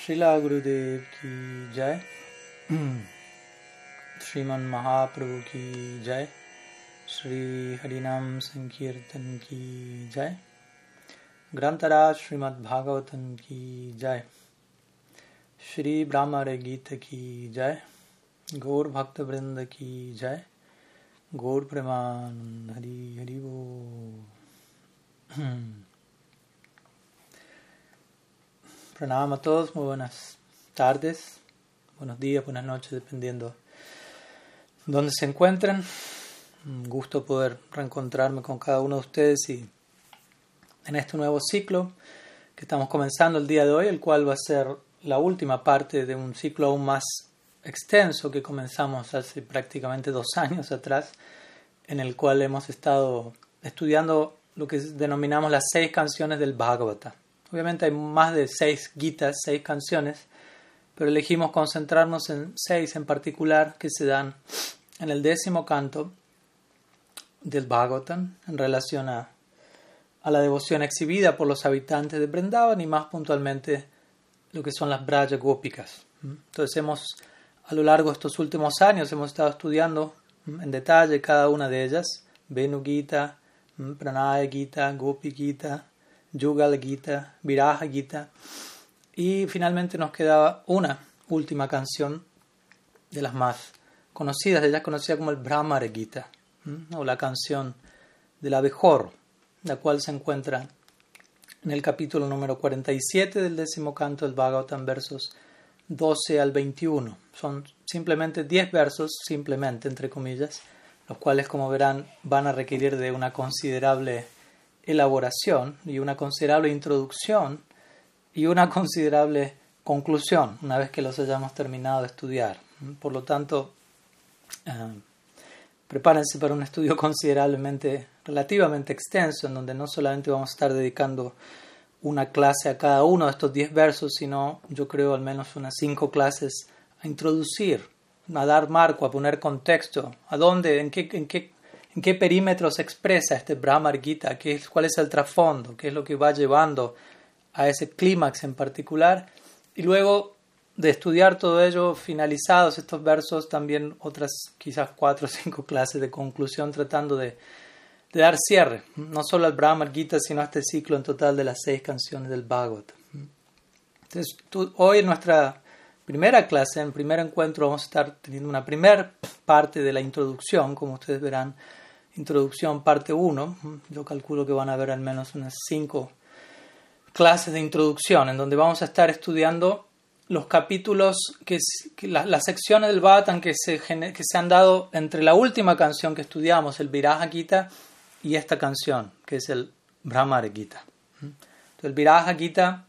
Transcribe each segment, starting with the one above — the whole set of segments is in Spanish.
Srila Gurudev ki jai, Sriman Mahaprabhu ki jai, Sri Harinam Sankirtan ki jai, Grantaraj Srimad Bhagavatam ki jai, Shri Brahmare Gita ki jai, Gaur Bhakta Vrinda ki jai, Gaur Preman Hari Hari Bo. Pranam a todos, muy buenas tardes, buenos días, buenas noches, dependiendo dónde se encuentren. Un gusto poder reencontrarme con cada uno de ustedes y en este nuevo ciclo que estamos comenzando el día de hoy, el cual va a ser la última parte de un ciclo aún más extenso que comenzamos hace prácticamente dos años atrás, en el cual hemos estado estudiando lo que denominamos las seis canciones del Bhagavata. Obviamente hay más de seis gitas, seis canciones, pero elegimos concentrarnos en seis en particular que se dan en el décimo canto del Bhagavatam en relación a, la devoción exhibida por los habitantes de Vrindavan y más puntualmente lo que son las Braja Gópicas. Entonces hemos, a lo largo de estos últimos años, hemos estado estudiando en detalle cada una de ellas, Venu Gita, Pranaya Gita, Yugal Gita, Viraja Gita. Y finalmente nos quedaba una última canción de las más conocidas, ella conocida como el Brahmara Gita, o la canción del abejorro, la cual se encuentra en el capítulo número 47 del décimo canto del Bhagavatam, versos 12 al 21. Son simplemente 10 versos, simplemente, entre comillas, los cuales, como verán, van a requerir de una considerable elaboración y una considerable introducción y una considerable conclusión una vez que los hayamos terminado de estudiar. Por lo tanto, eh, prepárense para un estudio considerablemente, relativamente extenso, en donde no solamente vamos a estar dedicando una clase a cada uno de estos diez versos, sino yo creo al menos unas cinco clases a introducir, a dar marco, a poner contexto, a dónde, en qué en qué perímetro se expresa este Brahma Gita, ¿Qué es, cuál es el trasfondo, qué es lo que va llevando a ese clímax en particular. Y luego de estudiar todo ello, finalizados estos versos, también otras quizás cuatro o cinco clases de conclusión tratando de, de dar cierre, no solo al Brahma Gita, sino a este ciclo en total de las seis canciones del Bhagavad. Entonces, hoy en nuestra primera clase, en primer encuentro, vamos a estar teniendo una primera parte de la introducción, como ustedes verán, introducción parte 1. Yo calculo que van a haber al menos unas 5 clases de introducción en donde vamos a estar estudiando los capítulos, que, las, secciones del Bhattan que se, que se han dado entre la última canción que estudiamos, el Viraja Gita, y esta canción, que es el Brahmara Gita. El Viraja Gita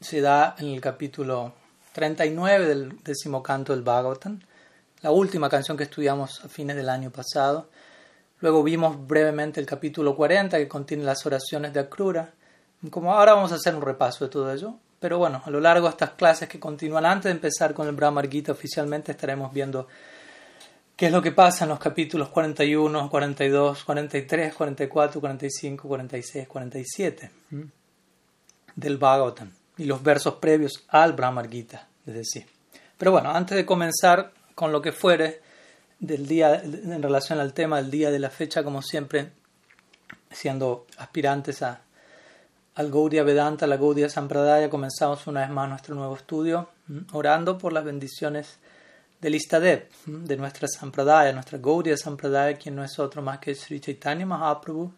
se da en el capítulo 39 del décimo canto del Bhagavatam, la última canción que estudiamos a fines del año pasado. Luego vimos brevemente el capítulo 40 que contiene las oraciones de Akrura. Como ahora vamos a hacer un repaso de todo ello. Pero bueno, a lo largo de estas clases que continúan antes de empezar con el Brahma Gita oficialmente estaremos viendo qué es lo que pasa en los capítulos 41, 42, 43, 44, 45, 46, 47 del Bhagavatam y los versos previos al Brahma Gita, es decir. Pero bueno, antes de comenzar con lo que fuere, del día, en relación al tema del día de la fecha, como siempre, siendo aspirantes a, al Gaudiya Vedanta, la Gaudiya Sampradaya, comenzamos una vez más nuestro nuevo estudio, orando por las bendiciones del Istadev, de nuestra Sampradaya, nuestra Gaudiya Sampradaya, quien no es otro más que Sri Chaitanya Mahaprabhu,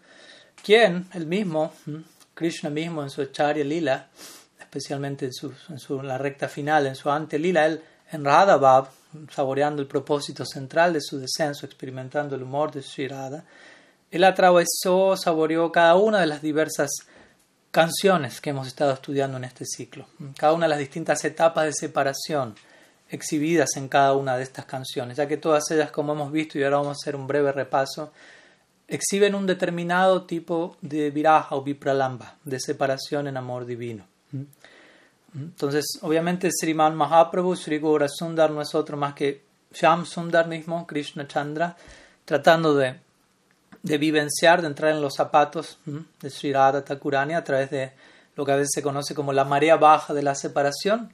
quien, el mismo, Krishna mismo en su Acharya Lila, especialmente en, su, en su, la recta final, en su ante Lila, él en Radha saboreando el propósito central de su descenso, experimentando el humor de Sri Radha, él atravesó, saboreó cada una de las diversas canciones que hemos estado estudiando en este ciclo, cada una de las distintas etapas de separación exhibidas en cada una de estas canciones, ya que todas ellas, como hemos visto, y ahora vamos a hacer un breve repaso, exhiben un determinado tipo de viraja o vipralamba, de separación en amor divino. Entonces, obviamente, Sriman Mahaprabhu, Sri Sundar no es otro más que Sham Sundar mismo, Krishna Chandra, tratando de, de vivenciar, de entrar en los zapatos de Sri Radha Thakurani a través de lo que a veces se conoce como la marea baja de la separación,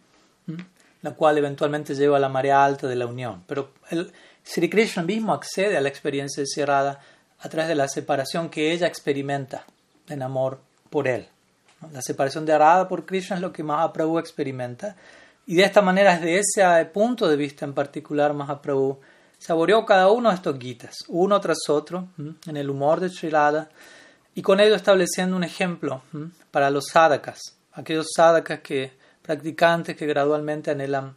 la cual eventualmente lleva a la marea alta de la unión. Pero el Sri Krishna mismo accede a la experiencia de Sri a través de la separación que ella experimenta en amor por él. La separación de Arada por Krishna es lo que Mahaprabhu experimenta. Y de esta manera, desde ese punto de vista en particular, Mahaprabhu saboreó cada uno de estos gitas, uno tras otro, en el humor de Sri y con ello estableciendo un ejemplo para los sadhakas, aquellos sadhakas que, practicantes que gradualmente anhelan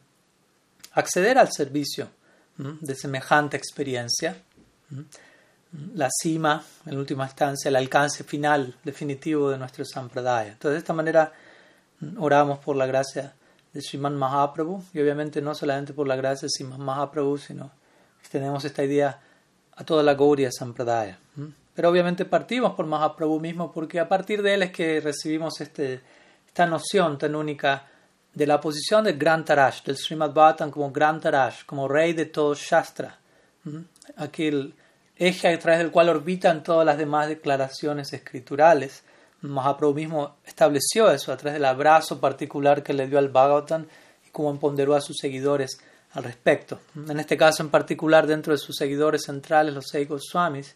acceder al servicio de semejante experiencia la cima, en última instancia, el alcance final, definitivo de nuestro Sampradaya. Entonces, de esta manera, mm, oramos por la gracia de Sriman Mahaprabhu y obviamente no solamente por la gracia de Sriman Mahaprabhu, sino extendemos esta idea a toda la Gaudiya Sampradaya. Pero obviamente partimos por Mahaprabhu mismo porque a partir de él es que recibimos este, esta noción tan única de la posición del Gran Tarash, del Srimad Bhattan como Gran Tarash, como rey de todo Shastra. Aquel eje a través del cual orbitan todas las demás declaraciones escriturales. Mahaprabhu mismo estableció eso a través del abrazo particular que le dio al Bhagavatam y cómo empoderó a sus seguidores al respecto. En este caso en particular, dentro de sus seguidores centrales, los seis Goswamis,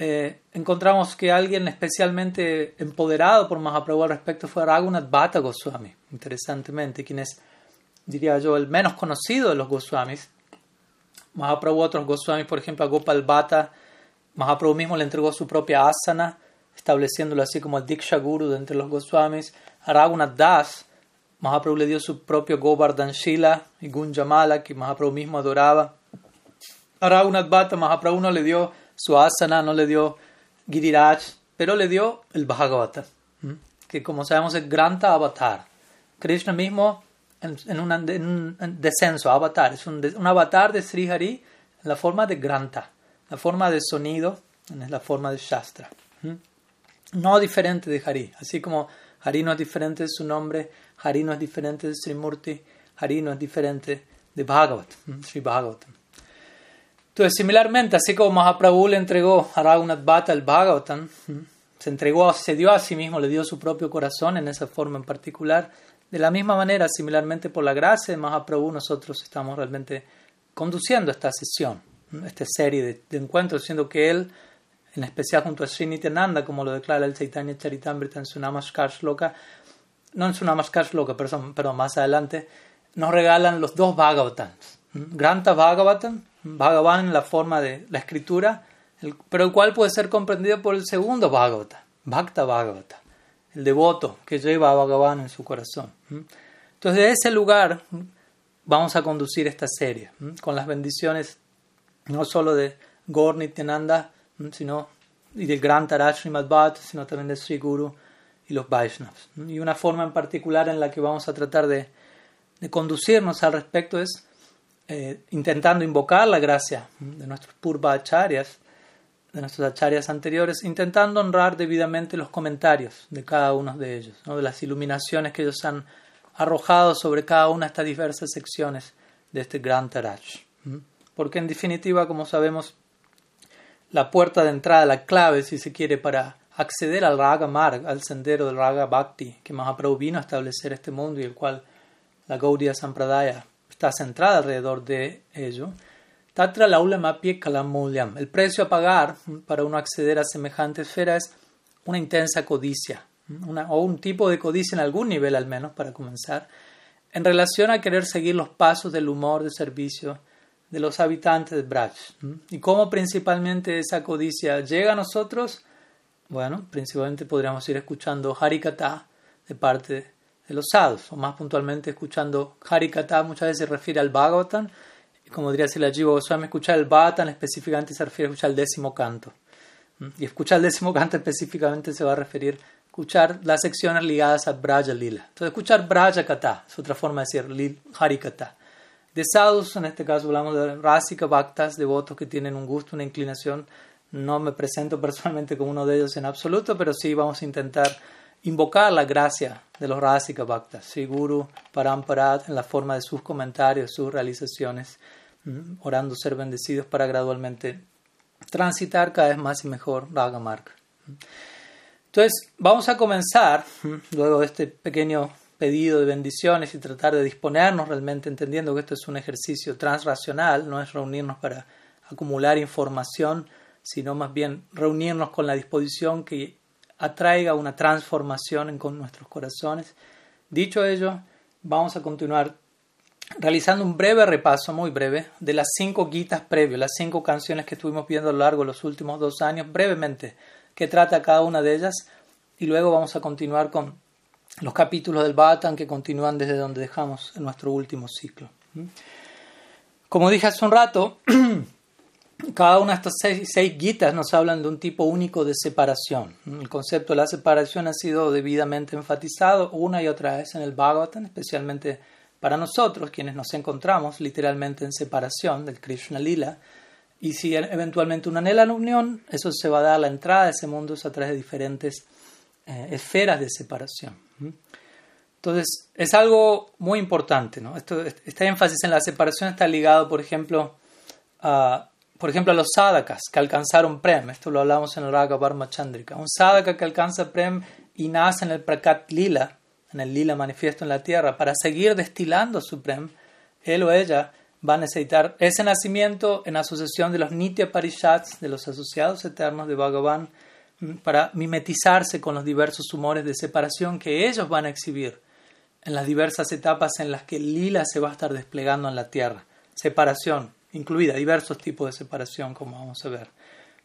eh, encontramos que alguien especialmente empoderado por Mahaprabhu al respecto fue Raghunath Bhatta Goswami, interesantemente, quien es, diría yo, el menos conocido de los Goswamis, Mahaprabhu, otros Goswamis, por ejemplo, a Gopal Bhatta, Mahaprabhu mismo le entregó su propia asana, estableciéndolo así como el Diksha Guru de entre los Goswamis. A Raghunath Das, Mahaprabhu le dio su propio Govardhan Shila y Gunjamala, que Mahaprabhu mismo adoraba. A Raghunath Bhatta, Mahaprabhu no le dio su asana, no le dio Giriraj, pero le dio el Bhagavata, que como sabemos es Granta Avatar. Krishna mismo en, un descenso, avatar. Es un, avatar de Sri Hari en la forma de Granta, la forma de sonido, en la forma de Shastra. No diferente de Hari. Así como Hari no es diferente de su nombre, Hari no es diferente de Sri Murti, Hari no es diferente de Bhagavat, Sri Bhagavatam. Entonces, similarmente, así como Mahaprabhu le entregó a Raghunath Bhatta el Bhagavatam, se entregó, se dio a sí mismo, le dio su propio corazón en esa forma en particular, de la misma manera, similarmente por la gracia de Mahaprabhu, nosotros estamos realmente conduciendo esta sesión, esta serie de, encuentros, siendo que él, en especial junto a Srinityananda, como lo declara el Chaitanya Charitamrita en su Namaskar Shloka, no en su Namaskar Shloka, perdón, pero más adelante, nos regalan los dos Bhagavatams. Granta Bhagavatam, Bhagavan en la forma de la escritura, pero el cual puede ser comprendido por el segundo Bhagavata, Bhakta Bhagavata devoto que lleva a Bhagavan en su corazón. Entonces, de ese lugar vamos a conducir esta serie, con las bendiciones no solo de Gaur Nityananda, sino y del gran Tarash Bhatt, sino también de Sri Guru y los Vaishnavas. Y una forma en particular en la que vamos a tratar de, conducirnos al respecto es eh, intentando invocar la gracia de nuestros Purvacharyas de nuestros acharyas anteriores, intentando honrar debidamente los comentarios de cada uno de ellos, ¿no? de las iluminaciones que ellos han arrojado sobre cada una de estas diversas secciones de este gran Taraj. Porque en definitiva, como sabemos, la puerta de entrada, la clave, si se quiere, para acceder al Raga Marg, al sendero del Raga Bhakti, que Mahaprabhu vino a establecer este mundo y el cual la Gaudiya Sampradaya está centrada alrededor de ello, Tatra El precio a pagar para uno acceder a semejante esfera es una intensa codicia, o un tipo de codicia en algún nivel al menos, para comenzar, en relación a querer seguir los pasos del humor de servicio de los habitantes de Braj. ¿Y cómo principalmente esa codicia llega a nosotros? Bueno, principalmente podríamos ir escuchando Harikata de parte de los sadhus, o más puntualmente escuchando Harikata muchas veces se refiere al Bhagavatam, como diría si la Jiva Goswami, escuchar el Bhatan específicamente se refiere a escuchar el décimo canto. Y escuchar el décimo canto específicamente se va a referir a escuchar las secciones ligadas a Braja Lila. Entonces, escuchar Braja Kata es otra forma de decir Hari Kata. De sadhus, en este caso hablamos de Rasika Bhaktas, devotos que tienen un gusto, una inclinación. No me presento personalmente como uno de ellos en absoluto, pero sí vamos a intentar invocar la gracia de los Rasika Bhaktas, Siguru Paramparat, en la forma de sus comentarios, sus realizaciones orando ser bendecidos para gradualmente transitar cada vez más y mejor Raga Entonces, vamos a comenzar, luego de este pequeño pedido de bendiciones y tratar de disponernos realmente entendiendo que esto es un ejercicio transracional, no es reunirnos para acumular información, sino más bien reunirnos con la disposición que atraiga una transformación en con nuestros corazones. Dicho ello, vamos a continuar realizando un breve repaso, muy breve, de las cinco guitas previos, las cinco canciones que estuvimos viendo a lo largo de los últimos dos años, brevemente, que trata cada una de ellas, y luego vamos a continuar con los capítulos del Bhatan que continúan desde donde dejamos en nuestro último ciclo. Como dije hace un rato, cada una de estas seis, seis guitas nos hablan de un tipo único de separación. El concepto de la separación ha sido debidamente enfatizado una y otra vez en el Bhagavatam, especialmente para nosotros, quienes nos encontramos literalmente en separación del Krishna Lila, y si eventualmente uno anhela la unión, eso se va a dar la entrada a ese mundo a través de diferentes eh, esferas de separación. Entonces, es algo muy importante. ¿no? Esto, este énfasis en la separación está ligado, por ejemplo, a, por ejemplo, a los sadhakas que alcanzaron Prem. Esto lo hablamos en el Raga Varma Chandrika. Un sadhaka que alcanza Prem y nace en el Prakat Lila, en el lila manifiesto en la tierra, para seguir destilando su prem, él o ella va a necesitar ese nacimiento en asociación de los nitya parishats, de los asociados eternos de Bhagavan, mm, para mimetizarse con los diversos humores de separación que ellos van a exhibir en las diversas etapas en las que lila se va a estar desplegando en la tierra. Separación, incluida diversos tipos de separación, como vamos a ver.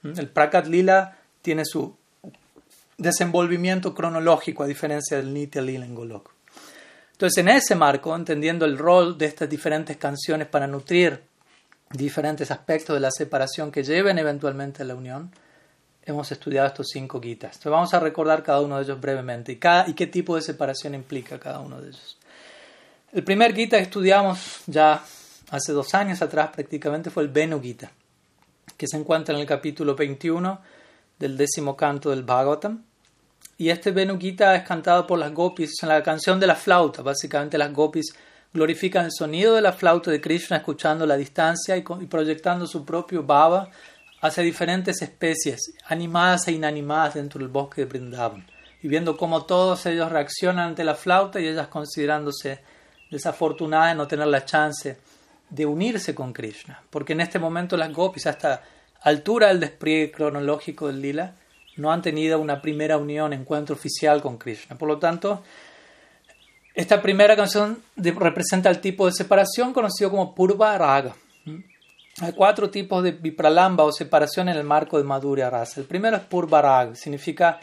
Mm, el Prakat Lila tiene su desenvolvimiento cronológico a diferencia del Nitya Lila en Golok. Entonces, en ese marco, entendiendo el rol de estas diferentes canciones para nutrir diferentes aspectos de la separación que lleven eventualmente a la unión, hemos estudiado estos cinco guitas. Entonces, vamos a recordar cada uno de ellos brevemente y, qué tipo de separación implica cada uno de ellos. El primer gita que estudiamos ya hace dos años atrás prácticamente fue el Venu Gita, que se encuentra en el capítulo 21 del décimo canto del Bhagavatam. Y este Venugita es cantado por las gopis en la canción de la flauta. Básicamente las gopis glorifican el sonido de la flauta de Krishna escuchando la distancia y, proyectando su propio bhava hacia diferentes especies, animadas e inanimadas dentro del bosque de Brindavan. Y viendo cómo todos ellos reaccionan ante la flauta y ellas considerándose desafortunadas de no tener la chance de unirse con Krishna. Porque en este momento las gopis, hasta altura del despliegue cronológico del lila, no han tenido una primera unión, encuentro oficial con Krishna. Por lo tanto, esta primera canción representa el tipo de separación conocido como Purva Raga. Hay cuatro tipos de vipralamba o separación en el marco de Madhurya Rasa. El primero es Purva Raga, significa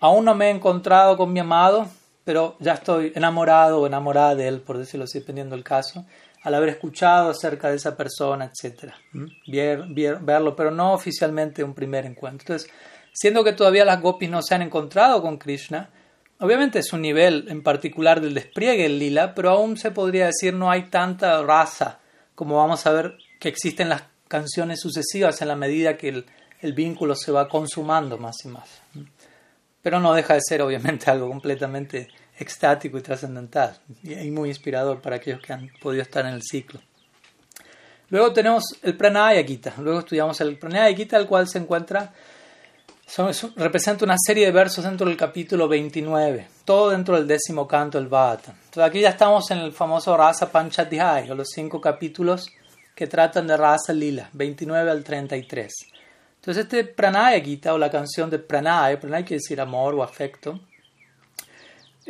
aún no me he encontrado con mi amado, pero ya estoy enamorado o enamorada de él, por decirlo así, dependiendo del caso al haber escuchado acerca de esa persona, etc. verlo, pero no oficialmente un primer encuentro. Entonces, siendo que todavía las gopis no se han encontrado con Krishna, obviamente es un nivel en particular del despliegue el lila, pero aún se podría decir no hay tanta raza como vamos a ver que existen las canciones sucesivas en la medida que el, el vínculo se va consumando más y más. Pero no deja de ser obviamente algo completamente extático y trascendental y muy inspirador para aquellos que han podido estar en el ciclo. Luego tenemos el Pranaya Gita, luego estudiamos el Pranaya Gita, el cual se encuentra, representa una serie de versos dentro del capítulo 29, todo dentro del décimo canto del Bhata. Entonces aquí ya estamos en el famoso Rasa Panchadhyay, o los cinco capítulos que tratan de Rasa Lila, 29 al 33. Entonces este Pranaya Gita, o la canción de Pranaya, Pranaya quiere decir amor o afecto,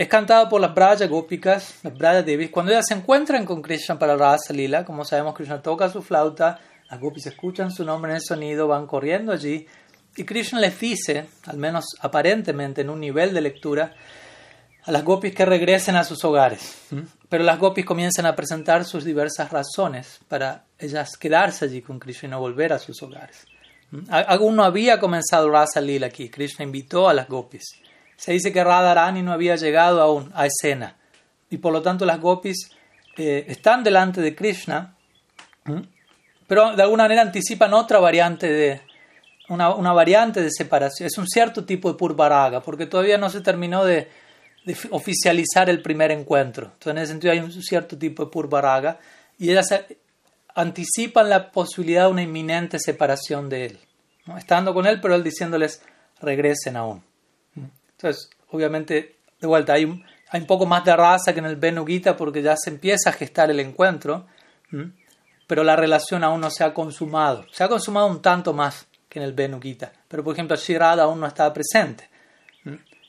es cantado por las Braya Gópicas, las Braya Devis, cuando ellas se encuentran con Krishna para Rasa Lila. Como sabemos, Krishna toca su flauta, las Gopis escuchan su nombre en el sonido, van corriendo allí. Y Krishna les dice, al menos aparentemente en un nivel de lectura, a las Gopis que regresen a sus hogares. Pero las Gopis comienzan a presentar sus diversas razones para ellas quedarse allí con Krishna y no volver a sus hogares. Aún no había comenzado Rasa Lila aquí. Krishna invitó a las Gopis. Se dice que Radharani no había llegado aún a escena y por lo tanto las gopis eh, están delante de Krishna, pero de alguna manera anticipan otra variante de una, una, variante de separación. Es un cierto tipo de purvaraga porque todavía no se terminó de, oficializar el primer encuentro. Entonces en ese sentido hay un cierto tipo de purvaraga y ellas anticipan la posibilidad de una inminente separación de él. ¿no? Estando con él, pero él diciéndoles regresen aún. Entonces, obviamente, de vuelta, hay hay un poco más de raza que en el Benu Gita porque ya se empieza a gestar el encuentro, pero la relación aún no se ha consumado. Se ha consumado un tanto más que en el Benu Gita, pero por ejemplo Shirada aún no estaba presente,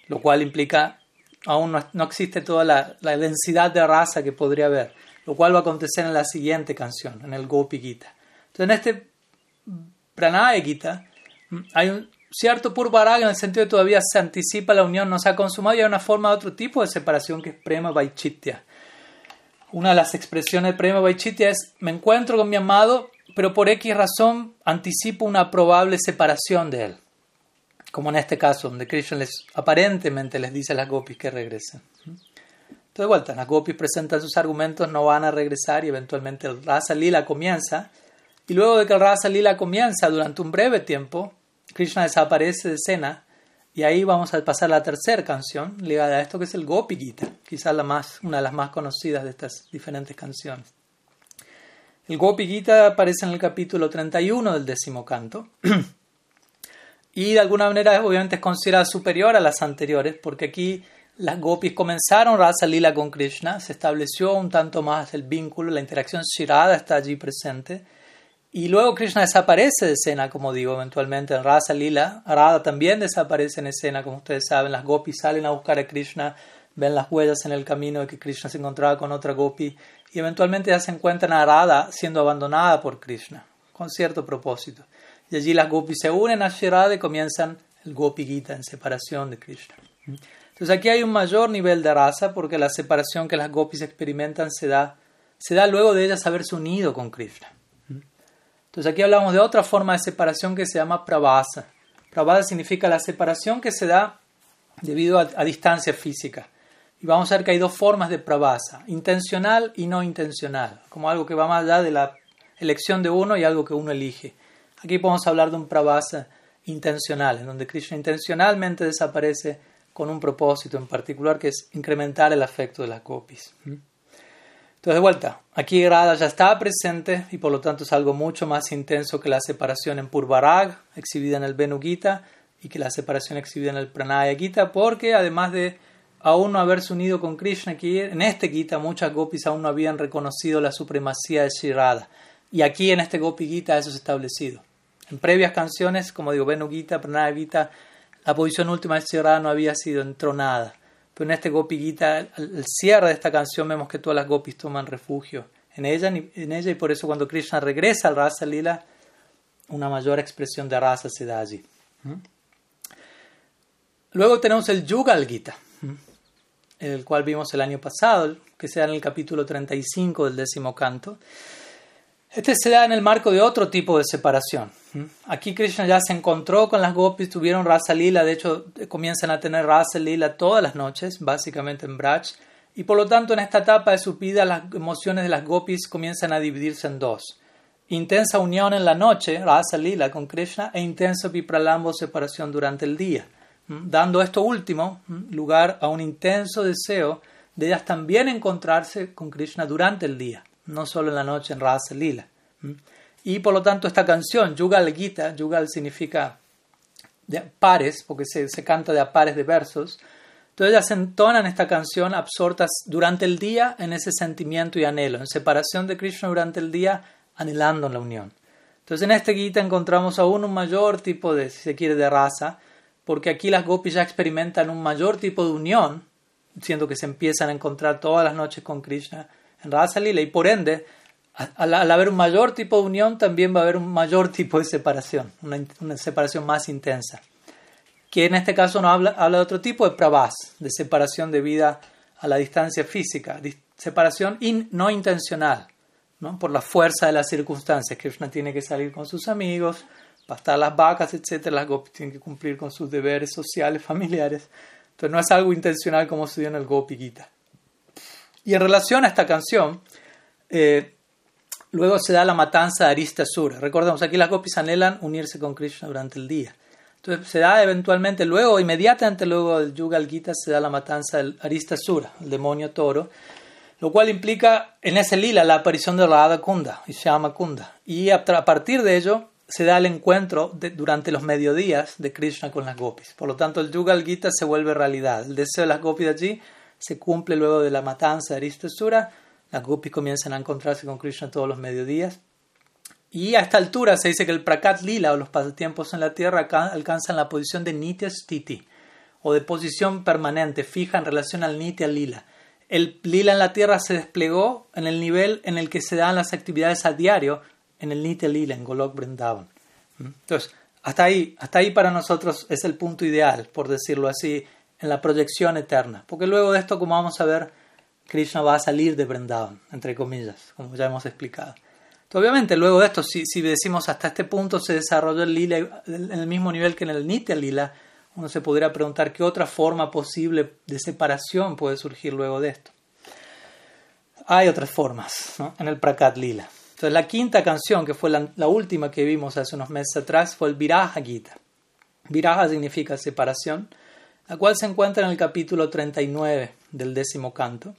lo cual implica aún no, existe toda la, densidad de raza que podría haber, lo cual va a acontecer en la siguiente canción, en el Gopi Gita. Entonces en este Pranaya Gita hay un cierto Purvarag en el sentido de todavía se anticipa la unión, no se ha consumado y hay una forma de otro tipo de separación que es Prema Vaichitya. Una de las expresiones de Prema Vaichitya es me encuentro con mi amado, pero por X razón anticipo una probable separación de él como en este caso, donde Krishna les, aparentemente les dice a las gopis que regresen. Entonces, de vuelta, las gopis presentan sus argumentos, no van a regresar y eventualmente el Rasa Lila comienza. Y luego de que el Rasa Lila comienza, durante un breve tiempo, Krishna desaparece de escena y ahí vamos a pasar a la tercera canción ligada a esto que es el Gopi Gita, quizás la más, una de las más conocidas de estas diferentes canciones. El Gopi Gita aparece en el capítulo 31 del décimo canto. y de alguna manera obviamente es considerada superior a las anteriores porque aquí las gopis comenzaron Rasa Lila con Krishna, se estableció un tanto más el vínculo, la interacción Shirada está allí presente y luego Krishna desaparece de escena, como digo, eventualmente en Rasa Lila, Radha también desaparece en escena, como ustedes saben, las gopis salen a buscar a Krishna, ven las huellas en el camino de que Krishna se encontraba con otra gopi y eventualmente ya se encuentran a Radha siendo abandonada por Krishna, con cierto propósito. Y allí las gopis se unen a Shirada y comienzan el Gopi Gita en separación de Krishna. Entonces aquí hay un mayor nivel de raza porque la separación que las gopis experimentan se da, se da luego de ellas haberse unido con Krishna. Entonces aquí hablamos de otra forma de separación que se llama pravasa. Pravasa significa la separación que se da debido a, a distancia física. Y vamos a ver que hay dos formas de pravasa, intencional y no intencional, como algo que va más allá de la elección de uno y algo que uno elige. Aquí podemos hablar de un pravasa intencional, en donde Krishna intencionalmente desaparece con un propósito en particular que es incrementar el afecto de las gopis. Entonces, de vuelta, aquí Radha ya está presente y por lo tanto es algo mucho más intenso que la separación en Purvarag, exhibida en el Venu Gita, y que la separación exhibida en el Pranaya Gita, porque además de aún no haberse unido con Krishna, aquí en este Gita muchas gopis aún no habían reconocido la supremacía de Sri Radha. Y aquí en este Gopi Gita eso es establecido. En previas canciones, como digo, Venu Gita, Pranaya Gita, la posición última de Shirada no había sido entronada. En este Gopi Gita, al cierre de esta canción, vemos que todas las gopis toman refugio en ella, en ella y por eso cuando Krishna regresa al Rasa Lila, una mayor expresión de rasa se da allí. ¿Mm? Luego tenemos el Yugal Gita, ¿Mm? el cual vimos el año pasado, que se da en el capítulo 35 del décimo canto. Este se da en el marco de otro tipo de separación. Aquí Krishna ya se encontró con las gopis, tuvieron rasa lila, de hecho comienzan a tener rasa lila todas las noches, básicamente en Braj, y por lo tanto en esta etapa de su vida las emociones de las gopis comienzan a dividirse en dos. Intensa unión en la noche, rasa lila con Krishna, e intenso vipralambo separación durante el día, dando esto último lugar a un intenso deseo de ellas también encontrarse con Krishna durante el día no solo en la noche en Rasa Lila. Y por lo tanto esta canción, Yugal Gita, Yugal significa de pares, porque se, se canta de a pares de versos, entonces ellas entonan esta canción absortas durante el día en ese sentimiento y anhelo, en separación de Krishna durante el día, anhelando la unión. Entonces en este Gita encontramos aún un mayor tipo de, si se quiere, de raza, porque aquí las gopis ya experimentan un mayor tipo de unión, siendo que se empiezan a encontrar todas las noches con Krishna en Rasa Lila y por ende, al, haber un mayor tipo de unión, también va a haber un mayor tipo de separación, una, separación más intensa. Que en este caso no habla, habla de otro tipo de pravas, de separación debido a la distancia física, separación no intencional, ¿no? por la fuerza de las circunstancias. Krishna tiene que salir con sus amigos, pastar las vacas, etc. Las gopis tienen que cumplir con sus deberes sociales, familiares. Entonces no es algo intencional como se dio en el Gopi Gita. Y en relación a esta canción, eh, luego se da la matanza de Aristasura. Recordemos, aquí las gopis anhelan unirse con Krishna durante el día. Entonces se da eventualmente luego, inmediatamente luego del Yugal Gita, se da la matanza del Aristasura, el demonio toro, lo cual implica en ese lila la aparición de Radha Kunda y Shama Kunda. Y a, partir de ello se da el encuentro durante los mediodías de Krishna con las gopis. Por lo tanto, el Yugal Gita se vuelve realidad. El deseo de las gopis allí se cumple luego de la matanza de Aristasura. Las gopis comienzan a encontrarse con Krishna todos los mediodías. Y a esta altura se dice que el Prakat Lila o los pasatiempos en la tierra alcanzan la posición de Nitya Stiti o de posición permanente, fija en relación al Nitya Lila. El Lila en la tierra se desplegó en el nivel en el que se dan las actividades a diario en el Nitya Lila, en Golok Vrindavan. ¿Mm? Entonces, hasta ahí, hasta ahí para nosotros es el punto ideal, por decirlo así, en la proyección eterna. Porque luego de esto, como vamos a ver, Krishna va a salir de Vrindavan, entre comillas, como ya hemos explicado. obviamente, luego de esto, si, decimos hasta este punto se desarrolló el lila en el mismo nivel que en el Nitya lila, uno se podría preguntar qué otra forma posible de separación puede surgir luego de esto. Hay otras formas en el Prakat Lila. Entonces, la quinta canción, que fue la, última que vimos hace unos meses atrás, fue el Viraja Gita. Viraja significa separación, la cual se encuentra en el capítulo 39 del décimo canto.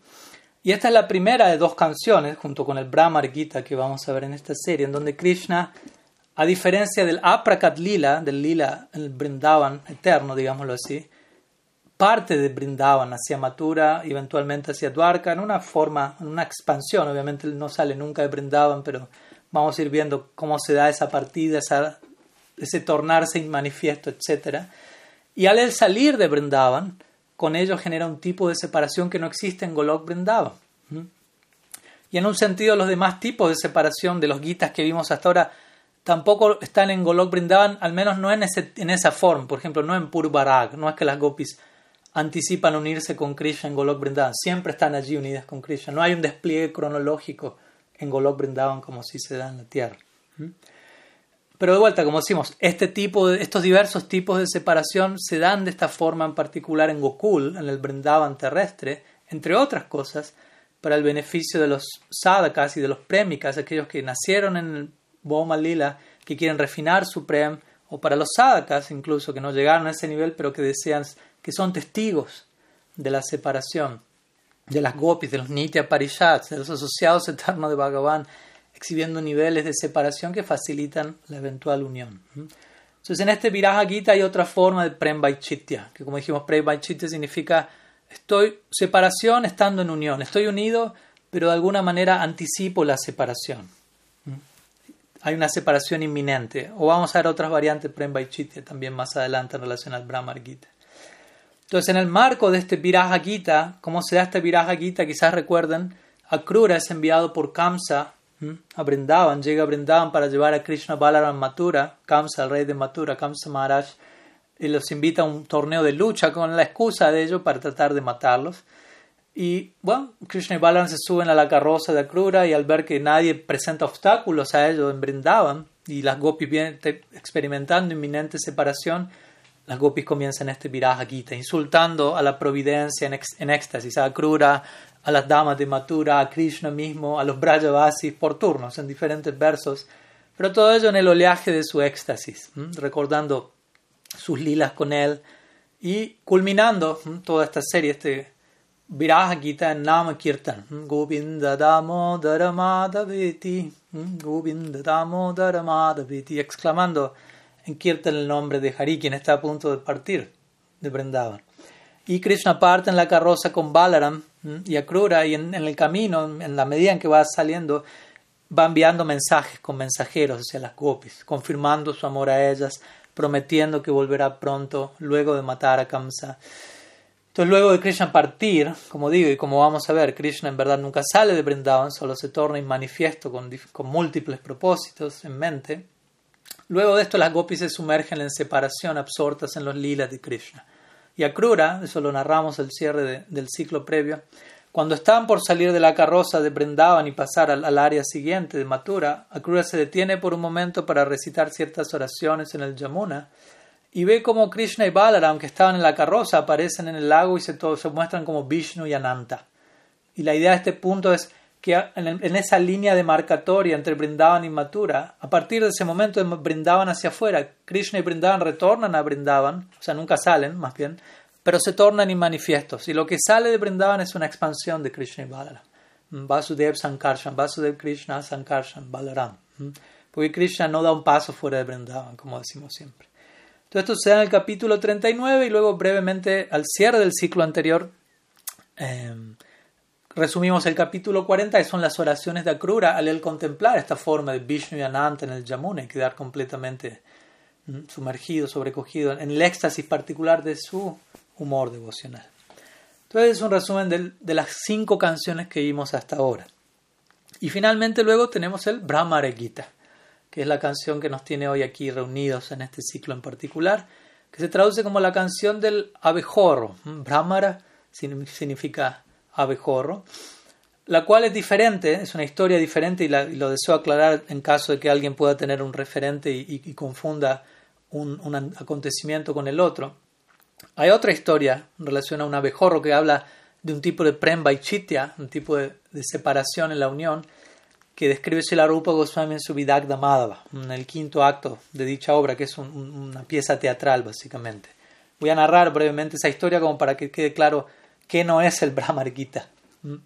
Y esta es la primera de dos canciones, junto con el Brahmar Gita que vamos a ver en esta serie, en donde Krishna, a diferencia del Aprakat Lila, del Lila, el Brindavan eterno, digámoslo así, parte de Brindavan hacia Mathura, eventualmente hacia Dwarka, en una forma, en una expansión. Obviamente no sale nunca de Brindavan, pero vamos a ir viendo cómo se da esa partida, ese tornarse inmanifiesto, etc. Y al salir de Brindavan, con ello genera un tipo de separación que no existe en Golok Brindavan. Y en un sentido, los demás tipos de separación de los guitas que vimos hasta ahora tampoco están en Golok Brindavan, al menos no en, esa forma. Por ejemplo, no en Purbarag, no es que las gopis anticipan unirse con Krishna en Golok Vrindavan. Siempre están allí unidas con Krishna. No hay un despliegue cronológico en Golok Vrindavan como si se da en la tierra. Pero de vuelta, como decimos, este tipo de, estos diversos tipos de separación se dan de esta forma en particular en Gokul, en el Vrindavan terrestre, entre otras cosas, para el beneficio de los sadhakas y de los premikas, aquellos que nacieron en el Boma Lila, que quieren refinar su prem, o para los sadhakas incluso, que no llegaron a ese nivel, pero que desean que son testigos de la separación, de las gopis, de los nitya parishats, de los asociados eternos de Bhagavan, exhibiendo niveles de separación que facilitan la eventual unión. Entonces, en este Viraja Gita hay otra forma de Prembaichitya, que como dijimos, Prembaichitya significa estoy separación estando en unión, estoy unido, pero de alguna manera anticipo la separación. Hay una separación inminente. O vamos a ver otras variantes Prembaichitya también más adelante en relación al Brahmar Gita. Entonces, en el marco de este Viraja Gita, ¿cómo se da este Viraja Gita? Quizás recuerden, Akrura es enviado por Kamsa a Brindavan, llega a Brindavan para llevar a Krishna Balaram Mathura, Kamsa, el rey de Mathura, Kamsa Maharaj, y los invita a un torneo de lucha con la excusa de ello para tratar de matarlos. Y bueno, Krishna y Balaram se suben a la carroza de Akrura y al ver que nadie presenta obstáculos a ellos en Brindavan y las gopis vienen experimentando inminente separación, las gopis comienzan este viraja gita, insultando a la providencia en, éxtasis, a Krura, a las damas de Mathura, a Krishna mismo, a los Brajavasis por turnos, en diferentes versos, pero todo ello en el oleaje de su éxtasis, recordando sus lilas con él y culminando toda esta serie, este Viraja Gita en Nama Kirtan, Govinda Damodara Madhaveti, Govinda Damodara Madhaveti, exclamando en Kirtan el nombre de Hari, quien está a punto de partir de Vrindavan. Y Krishna parte en la carroza con Balaram y Akrura, y en, el camino, en la medida en que va saliendo, va enviando mensajes con mensajeros hacia las gopis, confirmando su amor a ellas, prometiendo que volverá pronto luego de matar a Kamsa. Entonces, luego de Krishna partir, como digo, y como vamos a ver, Krishna en verdad nunca sale de Vrindavan, solo se torna manifiesto con, con múltiples propósitos en mente. Luego de esto las gopis se sumergen en separación, absortas en los lilas de Krishna. Y Akrura, eso lo narramos el cierre del ciclo previo, cuando estaban por salir de la carroza de Brindavan y pasar al, área siguiente de Mathura, Akrura se detiene por un momento para recitar ciertas oraciones en el Yamuna y ve como Krishna y Balaram, que estaban en la carroza, aparecen en el lago y se, se muestran como Vishnu y Ananta. Y la idea de este punto es que en, esa línea demarcatoria entre Brindavan y Mathura, a partir de ese momento brindaban hacia afuera, Krishna y Brindavan retornan a Brindavan, o sea, nunca salen, más bien, pero se tornan inmanifiestos. Y lo que sale de Brindavan es una expansión de Krishna y Balaram. Vasudev Sankarshan, Vasudev Krishna Sankarshan, Balaram. Porque Krishna no da un paso fuera de Brindavan, como decimos siempre. Todo esto se da en el capítulo 39 y luego brevemente al cierre del ciclo anterior em, resumimos el capítulo 40 y son las oraciones de Akrura al contemplar esta forma de Vishnu y Ananta en el Yamuna y quedar completamente mm, sumergido, sobrecogido en el éxtasis particular de su humor devocional. Entonces es un resumen de, las cinco canciones que vimos hasta ahora. Y finalmente luego tenemos el Brahmare Gita, que es la canción que nos tiene hoy aquí reunidos en este ciclo en particular, que se traduce como la canción del abejorro. Brahmara significa abejorro, la cual es diferente, es una historia diferente y, lo deseo aclarar en caso de que alguien pueda tener un referente y, confunda un, acontecimiento con el otro. Hay otra historia en relación a un abejorro que habla de un tipo de premba y chitia, un tipo de, separación en la unión, que describe Rupa Goswami en su Vidagda Madhava, en el quinto acto de dicha obra, que es una pieza teatral básicamente. Voy a narrar brevemente esa historia como para que quede claro que no es el Brahmar Gita. ¿Mm?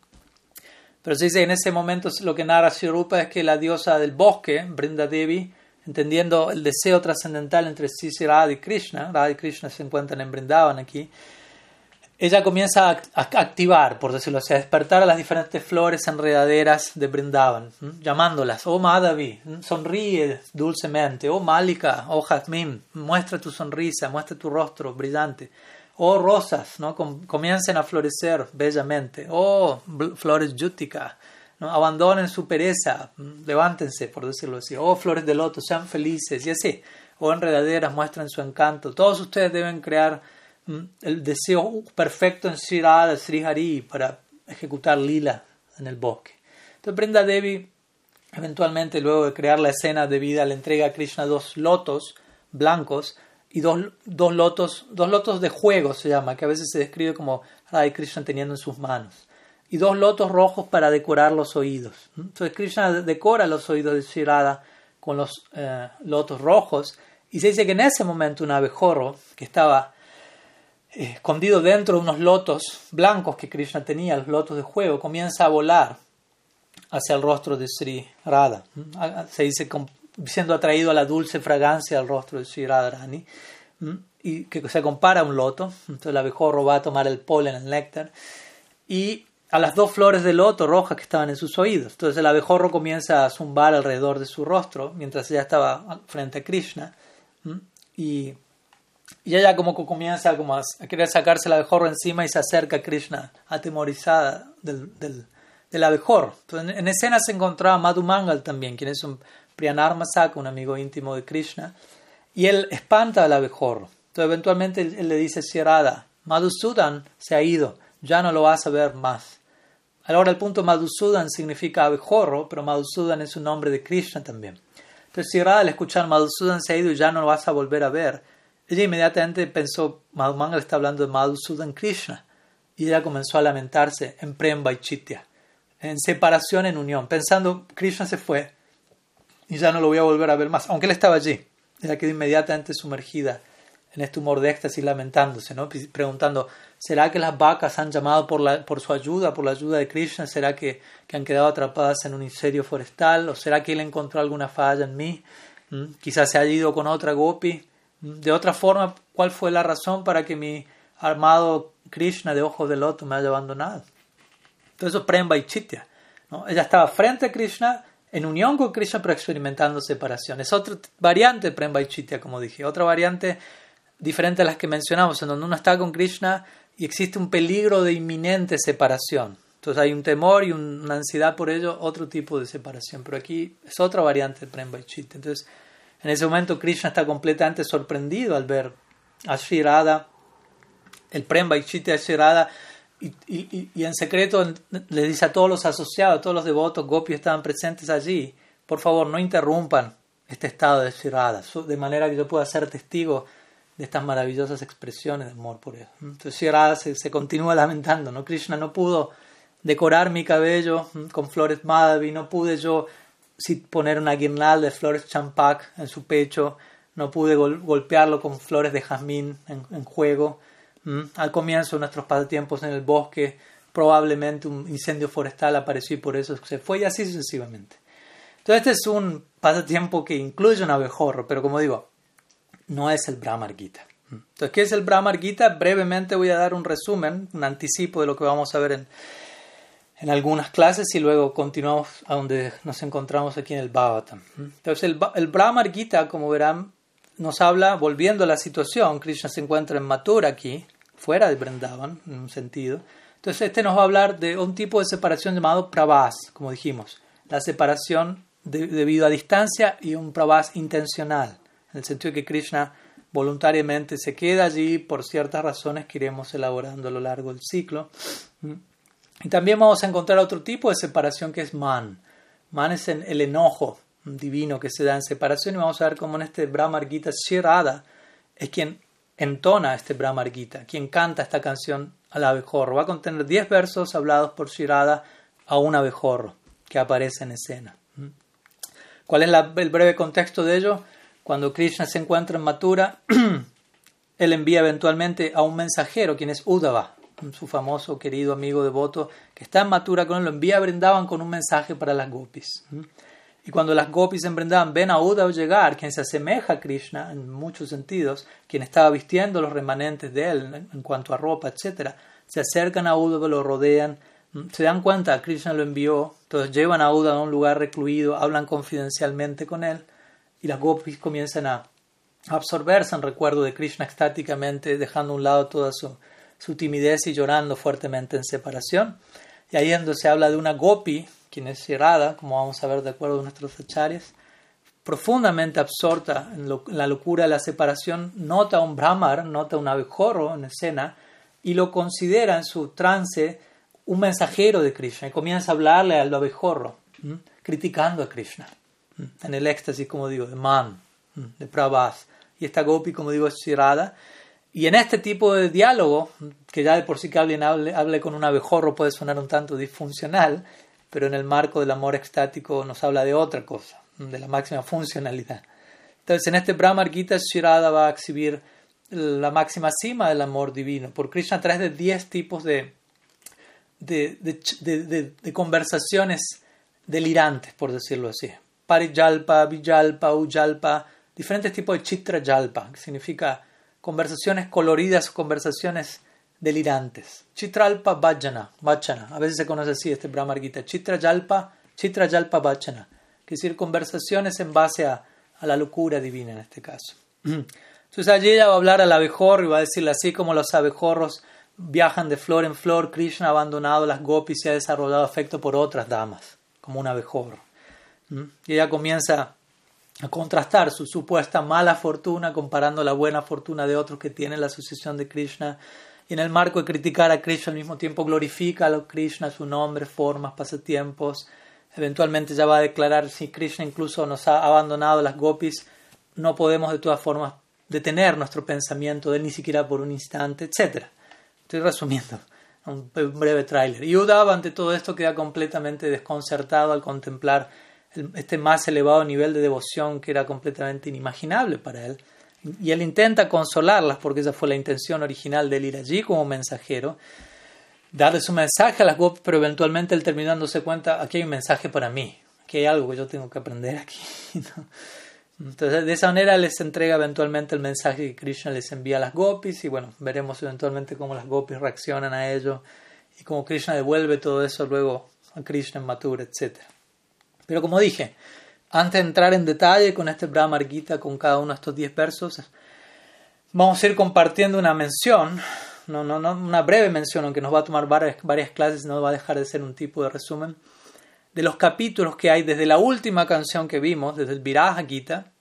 Pero se dice en ese momento lo que narra Rupa es que la diosa del bosque, Brinda Devi, entendiendo el deseo trascendental entre Sisi Radha y Krishna, Radha y Krishna se encuentran en Brindavan aquí, ella comienza a, activar, por decirlo así, a despertar a las diferentes flores enredaderas de Brindavan, llamándolas, oh Madhavi, sonríe dulcemente, oh Malika, oh Jazmín, muestra tu sonrisa, muestra tu rostro brillante, oh rosas, ¿no? comiencen a florecer bellamente, oh flores yutica, ¿no? abandonen su pereza, levántense, por decirlo así, oh flores de loto, sean felices, y así, oh enredaderas, muestren su encanto, todos ustedes deben crear el deseo perfecto en Sri Radha, Sri Hari para ejecutar lila en el bosque. Entonces Brenda Devi eventualmente luego de crear la escena de vida le entrega a Krishna dos lotos blancos y dos, dos, lotos, dos lotos de juego se llama, que a veces se describe como Radha Krishna teniendo en sus manos. Y dos lotos rojos para decorar los oídos. Entonces Krishna decora los oídos de Sri Radha con los eh, lotos rojos y se dice que en ese momento un abejorro que estaba escondido dentro de unos lotos blancos que Krishna tenía, los lotos de juego, comienza a volar hacia el rostro de Sri Radha. Se dice siendo atraído a la dulce fragancia del rostro de Sri Radharani y que se compara a un loto. Entonces el abejorro va a tomar el polen, el néctar, y a las dos flores de loto rojas que estaban en sus oídos. Entonces el abejorro comienza a zumbar alrededor de su rostro mientras ella estaba frente a Krishna. Y y ella como que comienza como a, querer sacarse el abejorro encima y se acerca a Krishna atemorizada del, del, del abejorro. Entonces, en, escena se encontraba Madhu Mangal también, quien es un Priyanar Masaka, un amigo íntimo de Krishna, y él espanta al abejorro. Entonces eventualmente él, le dice Sierada, Madhusudan se ha ido, ya no lo vas a ver más. Ahora el punto Madhusudan significa abejorro, pero Madhusudan es un nombre de Krishna también. Entonces Sierada al escuchar Madhusudan se ha ido y ya no lo vas a volver a ver, ella inmediatamente pensó, Madhumanga está hablando de Madhusudan Krishna. Y ella comenzó a lamentarse en Prem Chitya, en separación, en unión, pensando, Krishna se fue y ya no lo voy a volver a ver más, aunque él estaba allí. Ella quedó inmediatamente sumergida en este humor de éxtasis, lamentándose, ¿no? preguntando, ¿será que las vacas han llamado por, la, por su ayuda, por la ayuda de Krishna? ¿Será que, que han quedado atrapadas en un incendio forestal? ¿O será que él encontró alguna falla en mí? ¿Mm? Quizás se haya ido con otra gopi de otra forma, ¿cuál fue la razón para que mi armado Krishna de ojos de loto me haya abandonado? Entonces eso es Premba. ¿no? Ella estaba frente a Krishna, en unión con Krishna, pero experimentando separación. Es otra variante de Chitya, como dije. Otra variante diferente a las que mencionamos, en donde uno está con Krishna y existe un peligro de inminente separación. Entonces hay un temor y una ansiedad por ello, otro tipo de separación. Pero aquí es otra variante de Chitya. Entonces, en ese momento Krishna está completamente sorprendido al ver a Sri Radha, el Prem Chitya de Sri Radha, y, en secreto le dice a todos los asociados, a todos los devotos, gopis estaban presentes allí, por favor no interrumpan este estado de Sri Radha, de manera que yo pueda ser testigo de estas maravillosas expresiones de amor por él. Entonces Sri Radha se, se continúa lamentando, ¿no? Krishna no pudo decorar mi cabello con flores Madhavi, no pude yo poner una guirnalda de flores champac en su pecho, no pude golpearlo con flores de jazmín en, juego. Al comienzo de nuestros pasatiempos en el bosque, probablemente un incendio forestal apareció y por eso se fue y así sucesivamente. Entonces este es un pasatiempo que incluye un abejorro, pero como digo, no es el Brahmar Gita. Entonces, ¿qué es el Brahmar Gita? Brevemente voy a dar un resumen, un anticipo de lo que vamos a ver en, en algunas clases y luego continuamos a donde nos encontramos aquí en el Bhagavatam. Entonces, el, el Brahmar Gita, como verán, nos habla, volviendo a la situación, Krishna se encuentra en Mathura aquí, fuera de Vrindavan, en un sentido. Entonces, este nos va a hablar de un tipo de separación llamado pravas, como dijimos, la separación debido a distancia y un pravas intencional, en el sentido de que Krishna voluntariamente se queda allí por ciertas razones que iremos elaborando a lo largo del ciclo. Y también vamos a encontrar otro tipo de separación que es man. Man es el enojo divino que se da en separación y vamos a ver cómo en este Brahmar Gita Shirada es quien entona este Brahmar Gita, quien canta esta canción al abejorro. Va a contener 10 versos hablados por Shirada a un abejorro que aparece en escena. ¿Cuál es el breve contexto de ello? Cuando Krishna se encuentra en Mathura, él envía eventualmente a un mensajero, quien es Uddhava, su famoso querido amigo devoto, que está en Mathura con él, lo envía a Brindavan con un mensaje para las gopis. Y cuando las gopis en Brindavan ven a Uddhava llegar, quien se asemeja a Krishna en muchos sentidos, quien estaba vistiendo los remanentes de él en cuanto a ropa, etc., se acercan a Uddhava, lo rodean, se dan cuenta, Krishna lo envió, entonces llevan a Uddhava a un lugar recluido, hablan confidencialmente con él, y las gopis comienzan a absorberse en recuerdo de Krishna extáticamente, dejando a un lado toda su, timidez y llorando fuertemente en separación. Y ahí es se habla de una gopi, quien es cerrada, como vamos a ver de acuerdo a nuestros acharyas, profundamente absorta en, la locura de la separación, nota un brahmar, nota un abejorro en escena y lo considera en su trance un mensajero de Krishna y comienza a hablarle al abejorro, criticando a Krishna en el éxtasis, como digo, de man, de pravas. Y esta gopi, como digo, es shirada. Y en este tipo de diálogo, que ya de por sí que alguien hable, hable con un abejorro puede sonar un tanto disfuncional, pero en el marco del amor extático nos habla de otra cosa, de la máxima funcionalidad. Entonces, en este Brahma Gita, Shirada va a exhibir la máxima cima del amor divino. Por Krishna a través de 10 tipos de, de, de, de, conversaciones delirantes, por decirlo así. Parijalpa, Vijalpa, Ujalpa, diferentes tipos de Chitra Jalpa, que significa conversaciones coloridas conversaciones delirantes. Chitralpa Bhajana, Bhajana, a veces se conoce así este Brahma Gita, Chitra Jalpa, Chitra Jalpa Bhajana, que es decir, conversaciones en base a, a, la locura divina en este caso. Entonces allí ella va a hablar al abejorro y va a decirle así como los abejorros viajan de flor en flor, Krishna ha abandonado las gopis y ha desarrollado afecto por otras damas, como un abejorro. Y ella comienza a contrastar su supuesta mala fortuna comparando la buena fortuna de otros que tienen la asociación de Krishna. Y en el marco de criticar a Krishna al mismo tiempo glorifica a Krishna, su nombre, formas, pasatiempos. Eventualmente ya va a declarar si Krishna incluso nos ha abandonado las gopis, no podemos de todas formas detener nuestro pensamiento de él ni siquiera por un instante, etc. Estoy resumiendo un breve tráiler. Y Uddhava ante todo esto queda completamente desconcertado al contemplar este más elevado nivel de devoción que era completamente inimaginable para él. Y él intenta consolarlas porque esa fue la intención original de él ir allí como mensajero, darle su mensaje a las gopis, pero eventualmente él terminó dándose cuenta, aquí hay un mensaje para mí, aquí hay algo que yo tengo que aprender aquí. Entonces, de esa manera les entrega eventualmente el mensaje que Krishna les envía a las gopis y bueno, veremos eventualmente cómo las gopis reaccionan a ello y cómo Krishna devuelve todo eso luego a Krishna en Mathura, etc. Pero como dije, antes de entrar en detalle con este Brahma Gita, con cada uno de estos 10 versos, vamos a ir compartiendo una mención, no, no, no, una breve mención, aunque nos va a tomar varias, varias clases, no va a dejar de ser un tipo de resumen, de los capítulos que hay desde la última canción que vimos, desde el Viraja Gita,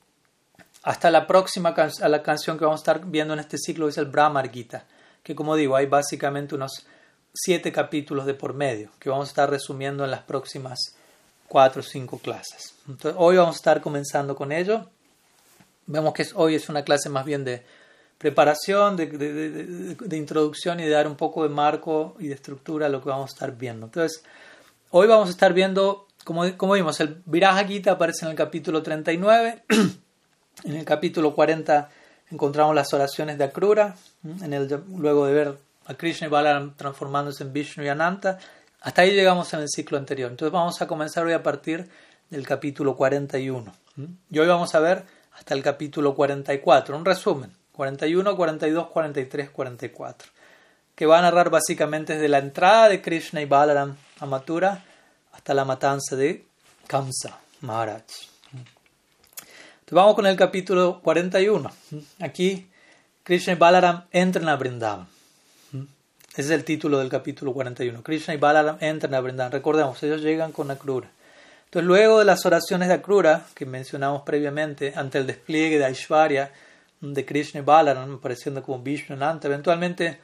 hasta la próxima a la canción que vamos a estar viendo en este ciclo, es el Brahma Gita, que como digo, hay básicamente unos siete capítulos de por medio, que vamos a estar resumiendo en las próximas cuatro o cinco clases. Entonces, hoy vamos a estar comenzando con ello. Vemos que hoy es una clase más bien de preparación, de, de, introducción y de dar un poco de marco y de estructura a lo que vamos a estar viendo. Entonces, hoy vamos a estar viendo, como, como vimos, el Viraja Gita aparece en el capítulo 39. en el capítulo 40 encontramos las oraciones de Akrura. En el, luego de ver a Krishna y Balaram transformándose en Vishnu y Ananta. Hasta ahí llegamos en el ciclo anterior. Entonces vamos a comenzar hoy a partir del capítulo 41. Y hoy vamos a ver hasta el capítulo 44, un resumen. 41, 42, 43, 44, que va a narrar básicamente desde la entrada de Krishna y Balaram a Mathura hasta la matanza de Kamsa Maharaj. Entonces vamos con el capítulo 41. Aquí Krishna y Balaram entran a Vrindavan. Ese es el título del capítulo 41. Krishna y Balaram entran a Vrindavan. Recordemos, ellos llegan con Akrura. Entonces, luego de las oraciones de Akrura, que mencionamos previamente, ante el despliegue de Aishwarya, de Krishna y Balaram, apareciendo como Vishnu Ananta, eventualmente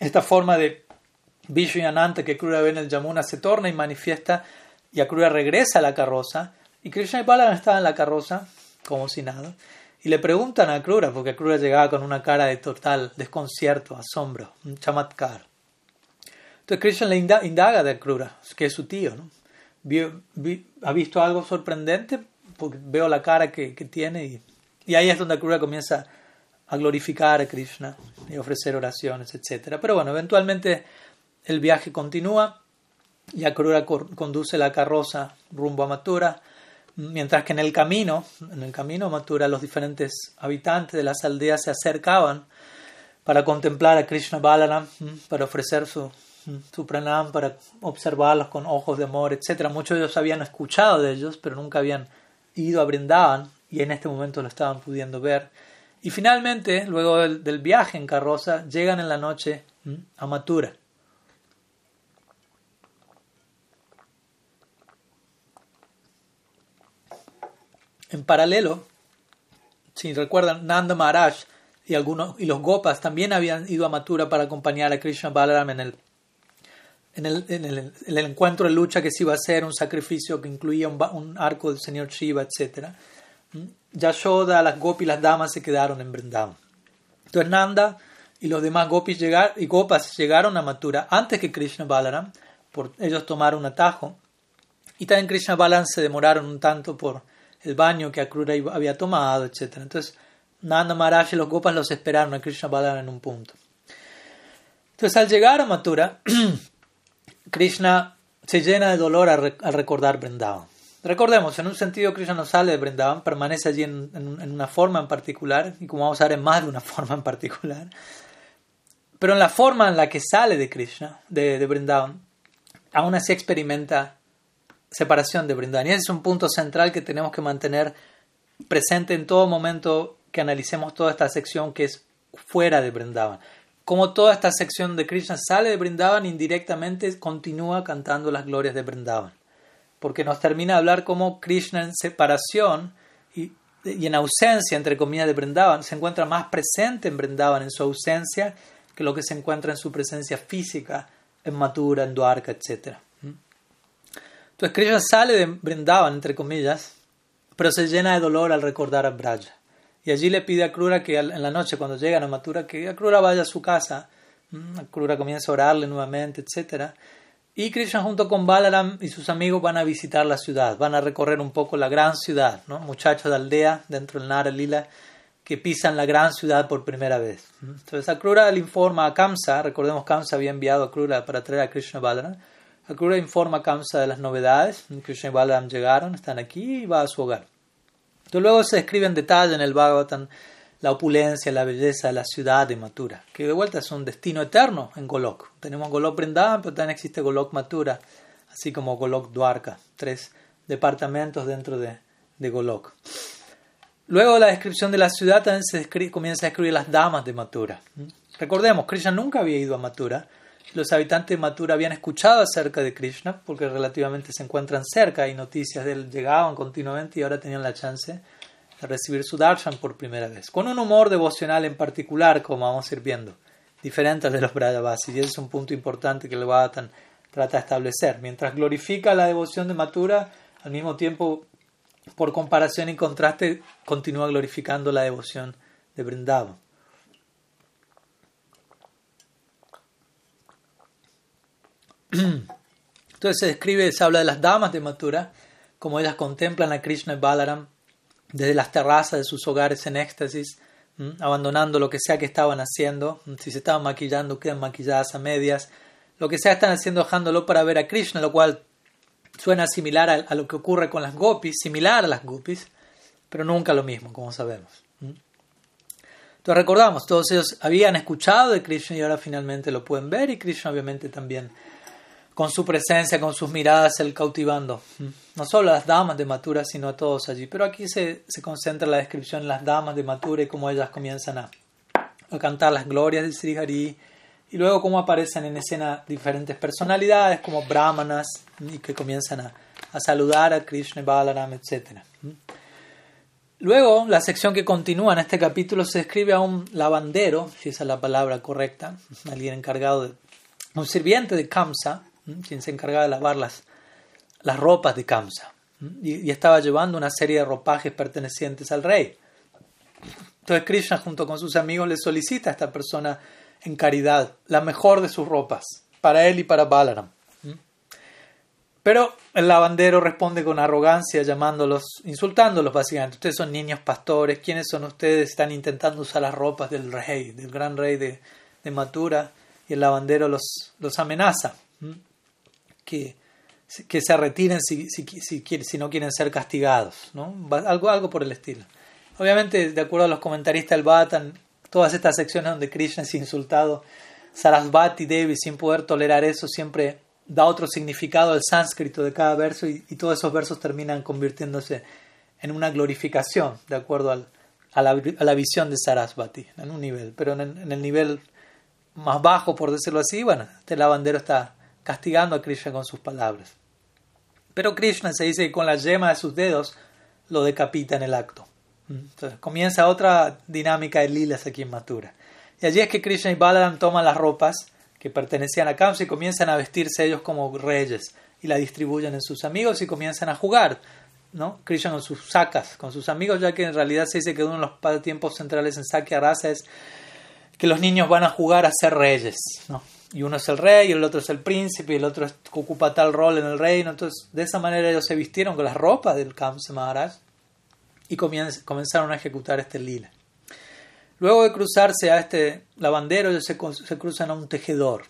esta forma de Vishnu y Ananta que Akrura ve en el Yamuna se torna y manifiesta, y Akrura regresa a la carroza, y Krishna y Balaram están en la carroza, como si nada, y le preguntan a Akrura, porque Akrura llegaba con una cara de total desconcierto, asombro, un chamatkar. Entonces Krishna le indaga de Akrura, que es su tío, ¿no? ha visto algo sorprendente, porque veo la cara que, tiene y, ahí es donde Akrura comienza a glorificar a Krishna y ofrecer oraciones, etc. Pero bueno, eventualmente el viaje continúa y Akrura conduce la carroza rumbo a Mathura, mientras que en el camino, en el camino Mathura, los diferentes habitantes de las aldeas se acercaban para contemplar a Krishna Balaram, para ofrecer su, su pranam para observarlos con ojos de amor, etc. Muchos de ellos habían escuchado de ellos, pero nunca habían ido a Brindavan y en este momento lo estaban pudiendo ver. Y finalmente, luego del, viaje en carroza, llegan en la noche a Mathura. En paralelo, si recuerdan, Nanda Maharaj y, algunos, y los Gopas también habían ido a Mathura para acompañar a Krishna Balaram en el en el, en, el, encuentro de lucha que se iba a hacer, un sacrificio que incluía un, arco del señor Shiva, etc. ¿Mm? Yashoda, las gopis, las damas se quedaron en Vrindavan. Entonces Nanda y los demás gopis llegar, y gopas llegaron a Mathura antes que Krishna Balaram, por ellos tomaron un atajo. Y también Krishna Balaram se demoraron un tanto por el baño que Akrura había tomado, etc. Entonces Nanda Maharaj y los gopas los esperaron a Krishna Balaram en un punto. Entonces al llegar a Mathura, Krishna se llena de dolor al, recordar Vrindavan. Recordemos, en un sentido Krishna no sale de Vrindavan, permanece allí en, una forma en particular, y como vamos a ver en más de una forma en particular. Pero en la forma en la que sale de Krishna, de, de Vrindavan, aún así experimenta separación de Vrindavan. Y ese es un punto central que tenemos que mantener presente en todo momento que analicemos toda esta sección que es fuera de Vrindavan como toda esta sección de Krishna sale de Brindavan, indirectamente continúa cantando las glorias de Brindavan. Porque nos termina de hablar cómo Krishna en separación y, en ausencia, entre comillas, de Brindavan, se encuentra más presente en Brindavan, en su ausencia, que lo que se encuentra en su presencia física, en Mathura, en Dwarka, etc. Entonces Krishna sale de Brindavan, entre comillas, pero se llena de dolor al recordar a Braja. Y allí le pide a Krura que en la noche, cuando llegan a Mathura, que Krura vaya a su casa. Mm, Krura comienza a orarle nuevamente, etc. Y Krishna junto con Balaram y sus amigos van a visitar la ciudad, van a recorrer un poco la gran ciudad, ¿no? muchachos de aldea dentro del Nara Lila que pisan la gran ciudad por primera vez. Mm, entonces Akrura le informa a Kamsa, recordemos Kamsa había enviado a Krura para traer a Krishna Balaram, Akrura informa a Kamsa de las novedades, Krishna y Balaram llegaron, están aquí y va a su hogar luego se describe en detalle en el Bhagavatam la opulencia, la belleza de la ciudad de Mathura, que de vuelta es un destino eterno en Golok. Tenemos Golok Vrindavan, pero también existe Golok Mathura, así como Golok Dwarka, tres departamentos dentro de, Golok. Luego la descripción de la ciudad también se comienza a describir las damas de Mathura. Recordemos, Krishna nunca había ido a Mathura. Los habitantes de Mathura habían escuchado acerca de Krishna porque relativamente se encuentran cerca y noticias de él llegaban continuamente y ahora tenían la chance de recibir su darshan por primera vez. Con un humor devocional en particular, como vamos a ir viendo, diferente al de los Brajavasis. Y ese es un punto importante que el Bhagavatam trata de establecer. Mientras glorifica la devoción de Mathura, al mismo tiempo, por comparación y contraste, continúa glorificando la devoción de Vrindavan. Entonces se describe, se habla de las damas de Mathura, como ellas contemplan a Krishna y Balaram desde las terrazas de sus hogares en éxtasis, abandonando lo que sea que estaban haciendo, si se estaban maquillando, quedan maquilladas a medias, lo que sea están haciendo dejándolo para ver a Krishna, lo cual suena similar a, lo que ocurre con las gopis, similar a las gopis, pero nunca lo mismo, como sabemos. Entonces recordamos, todos ellos habían escuchado de Krishna y ahora finalmente lo pueden ver y Krishna obviamente también con su presencia, con sus miradas, el cautivando. No solo a las damas de Matura, sino a todos allí. Pero aquí se, se concentra la descripción en las damas de Matura y cómo ellas comienzan a, cantar las glorias de Sri Hari. Y luego cómo aparecen en escena diferentes personalidades como brahmanas y que comienzan a, saludar a Krishna, Balaram, etc. Luego, la sección que continúa en este capítulo se describe a un lavandero, si esa es la palabra correcta, alguien encargado de, un sirviente de Kamsa, quien se encargaba de lavar las, las ropas de Kamsa. Y, estaba llevando una serie de ropajes pertenecientes al rey. Entonces Krishna junto con sus amigos le solicita a esta persona en caridad la mejor de sus ropas, para él y para Balaram. Pero el lavandero responde con arrogancia, llamándolos, insultándolos básicamente. Ustedes son niños pastores, ¿quiénes son ustedes? Están intentando usar las ropas del rey, del gran rey de, de Matura, y el lavandero los, los amenaza que, que se retiren si, si, si, no quieren ser castigados, ¿no? algo, algo por el estilo. Obviamente, de acuerdo a los comentaristas del Bhatan, todas estas secciones donde Krishna es insultado, Sarasvati Devi, sin poder tolerar eso, siempre da otro significado al sánscrito de cada verso y, todos esos versos terminan convirtiéndose en una glorificación, de acuerdo al, a, la, a, la, visión de Sarasvati, en un nivel. Pero en, en el nivel más bajo, por decirlo así, bueno, este lavandero está castigando a Krishna con sus palabras. Pero Krishna se dice que con la yema de sus dedos lo decapita en el acto. Entonces comienza otra dinámica de lilas aquí en Mathura. Y allí es que Krishna y Balaram toman las ropas que pertenecían a Kamsa y comienzan a vestirse ellos como reyes y la distribuyen en sus amigos y comienzan a jugar. ¿no? Krishna con sus sacas, con sus amigos, ya que en realidad se dice que uno de los tiempos centrales en Sakya Rasa es que los niños van a jugar a ser reyes. ¿no? Y uno es el rey, y el otro es el príncipe, y el otro ocupa tal rol en el reino. Entonces, de esa manera ellos se vistieron con las ropas del Kamsa Maharaj y comenzaron a ejecutar este lila. Luego de cruzarse a este lavandero, ellos se, cruzan a un tejedor.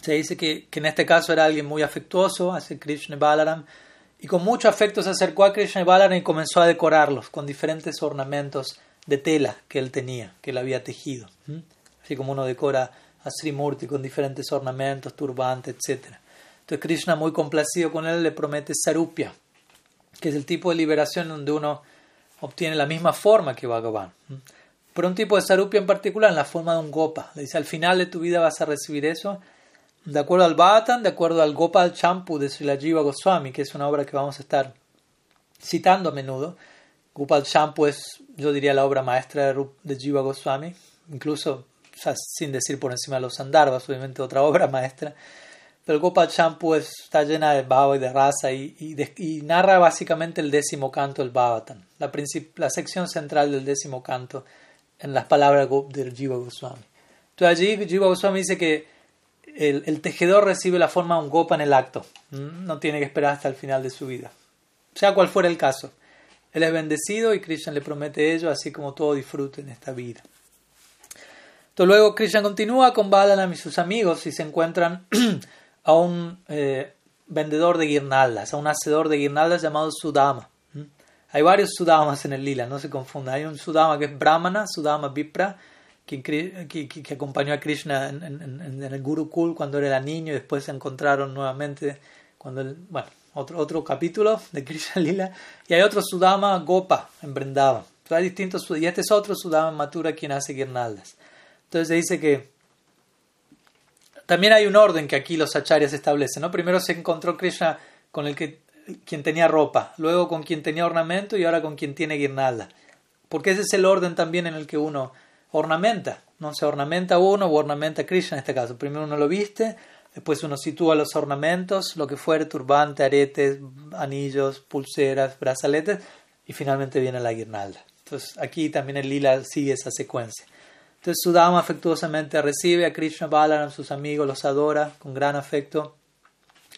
Se dice que, en este caso era alguien muy afectuoso hacia Krishna Balaram y con mucho afecto se acercó a Krishna Balaram y comenzó a decorarlos con diferentes ornamentos de tela que él tenía, que él había tejido. Así como uno decora a Srimurti con diferentes ornamentos, turbantes, etc. Entonces Krishna, muy complacido con él, le promete Sarupya, que es el tipo de liberación donde uno obtiene la misma forma que Bhagavan. Pero un tipo de Sarupya en particular, en la forma de un Gopa. Le dice, al final de tu vida vas a recibir eso. De acuerdo al Bhatan, de acuerdo al Gopal Champu de Srila Jiva Goswami, que es una obra que vamos a estar citando a menudo. Gopal Champu es, yo diría, la obra maestra de Jiva Goswami. Incluso sin decir por encima de los Sandarbas, obviamente otra obra maestra. Pero el Gopal Champu está llena de bhava y de raza y, narra básicamente el décimo canto del Bhavatan, la, sección central del décimo canto en las palabras del Jiva Goswami. Entonces allí Jiva Goswami dice que el, el, tejedor recibe la forma de un gopa en el acto, no tiene que esperar hasta el final de su vida, sea cual fuera el caso. Él es bendecido y Krishna le promete ello, así como todo disfrute en esta vida. Entonces luego Krishna continúa con Balaram y sus amigos y se encuentran a un eh, vendedor de guirnaldas, a un hacedor de guirnaldas llamado Sudama. Hay varios Sudamas en el lila, no se confunda. Hay un Sudama que es Brahmana, Sudama Vipra, que, que, acompañó a Krishna en, en, el Gurukul cuando era niño y después se encontraron nuevamente cuando bueno, otro, otro capítulo de Krishna Lila. Y hay otro Sudama Gopa en Vrindavan. hay distintos, y este es otro Sudama Matura quien hace guirnaldas. Entonces se dice que también hay un orden que aquí los acharyas establecen. ¿no? Primero se encontró Krishna con el que quien tenía ropa, luego con quien tenía ornamento y ahora con quien tiene guirnalda. Porque ese es el orden también en el que uno ornamenta. ¿no? Se ornamenta uno o ornamenta Krishna en este caso. Primero uno lo viste, después uno sitúa los ornamentos, lo que fuere, turbante, aretes, anillos, pulseras, brazaletes, y finalmente viene la guirnalda. Entonces aquí también el lila sigue esa secuencia. Entonces Sudama afectuosamente recibe a Krishna Balaram, sus amigos, los adora con gran afecto,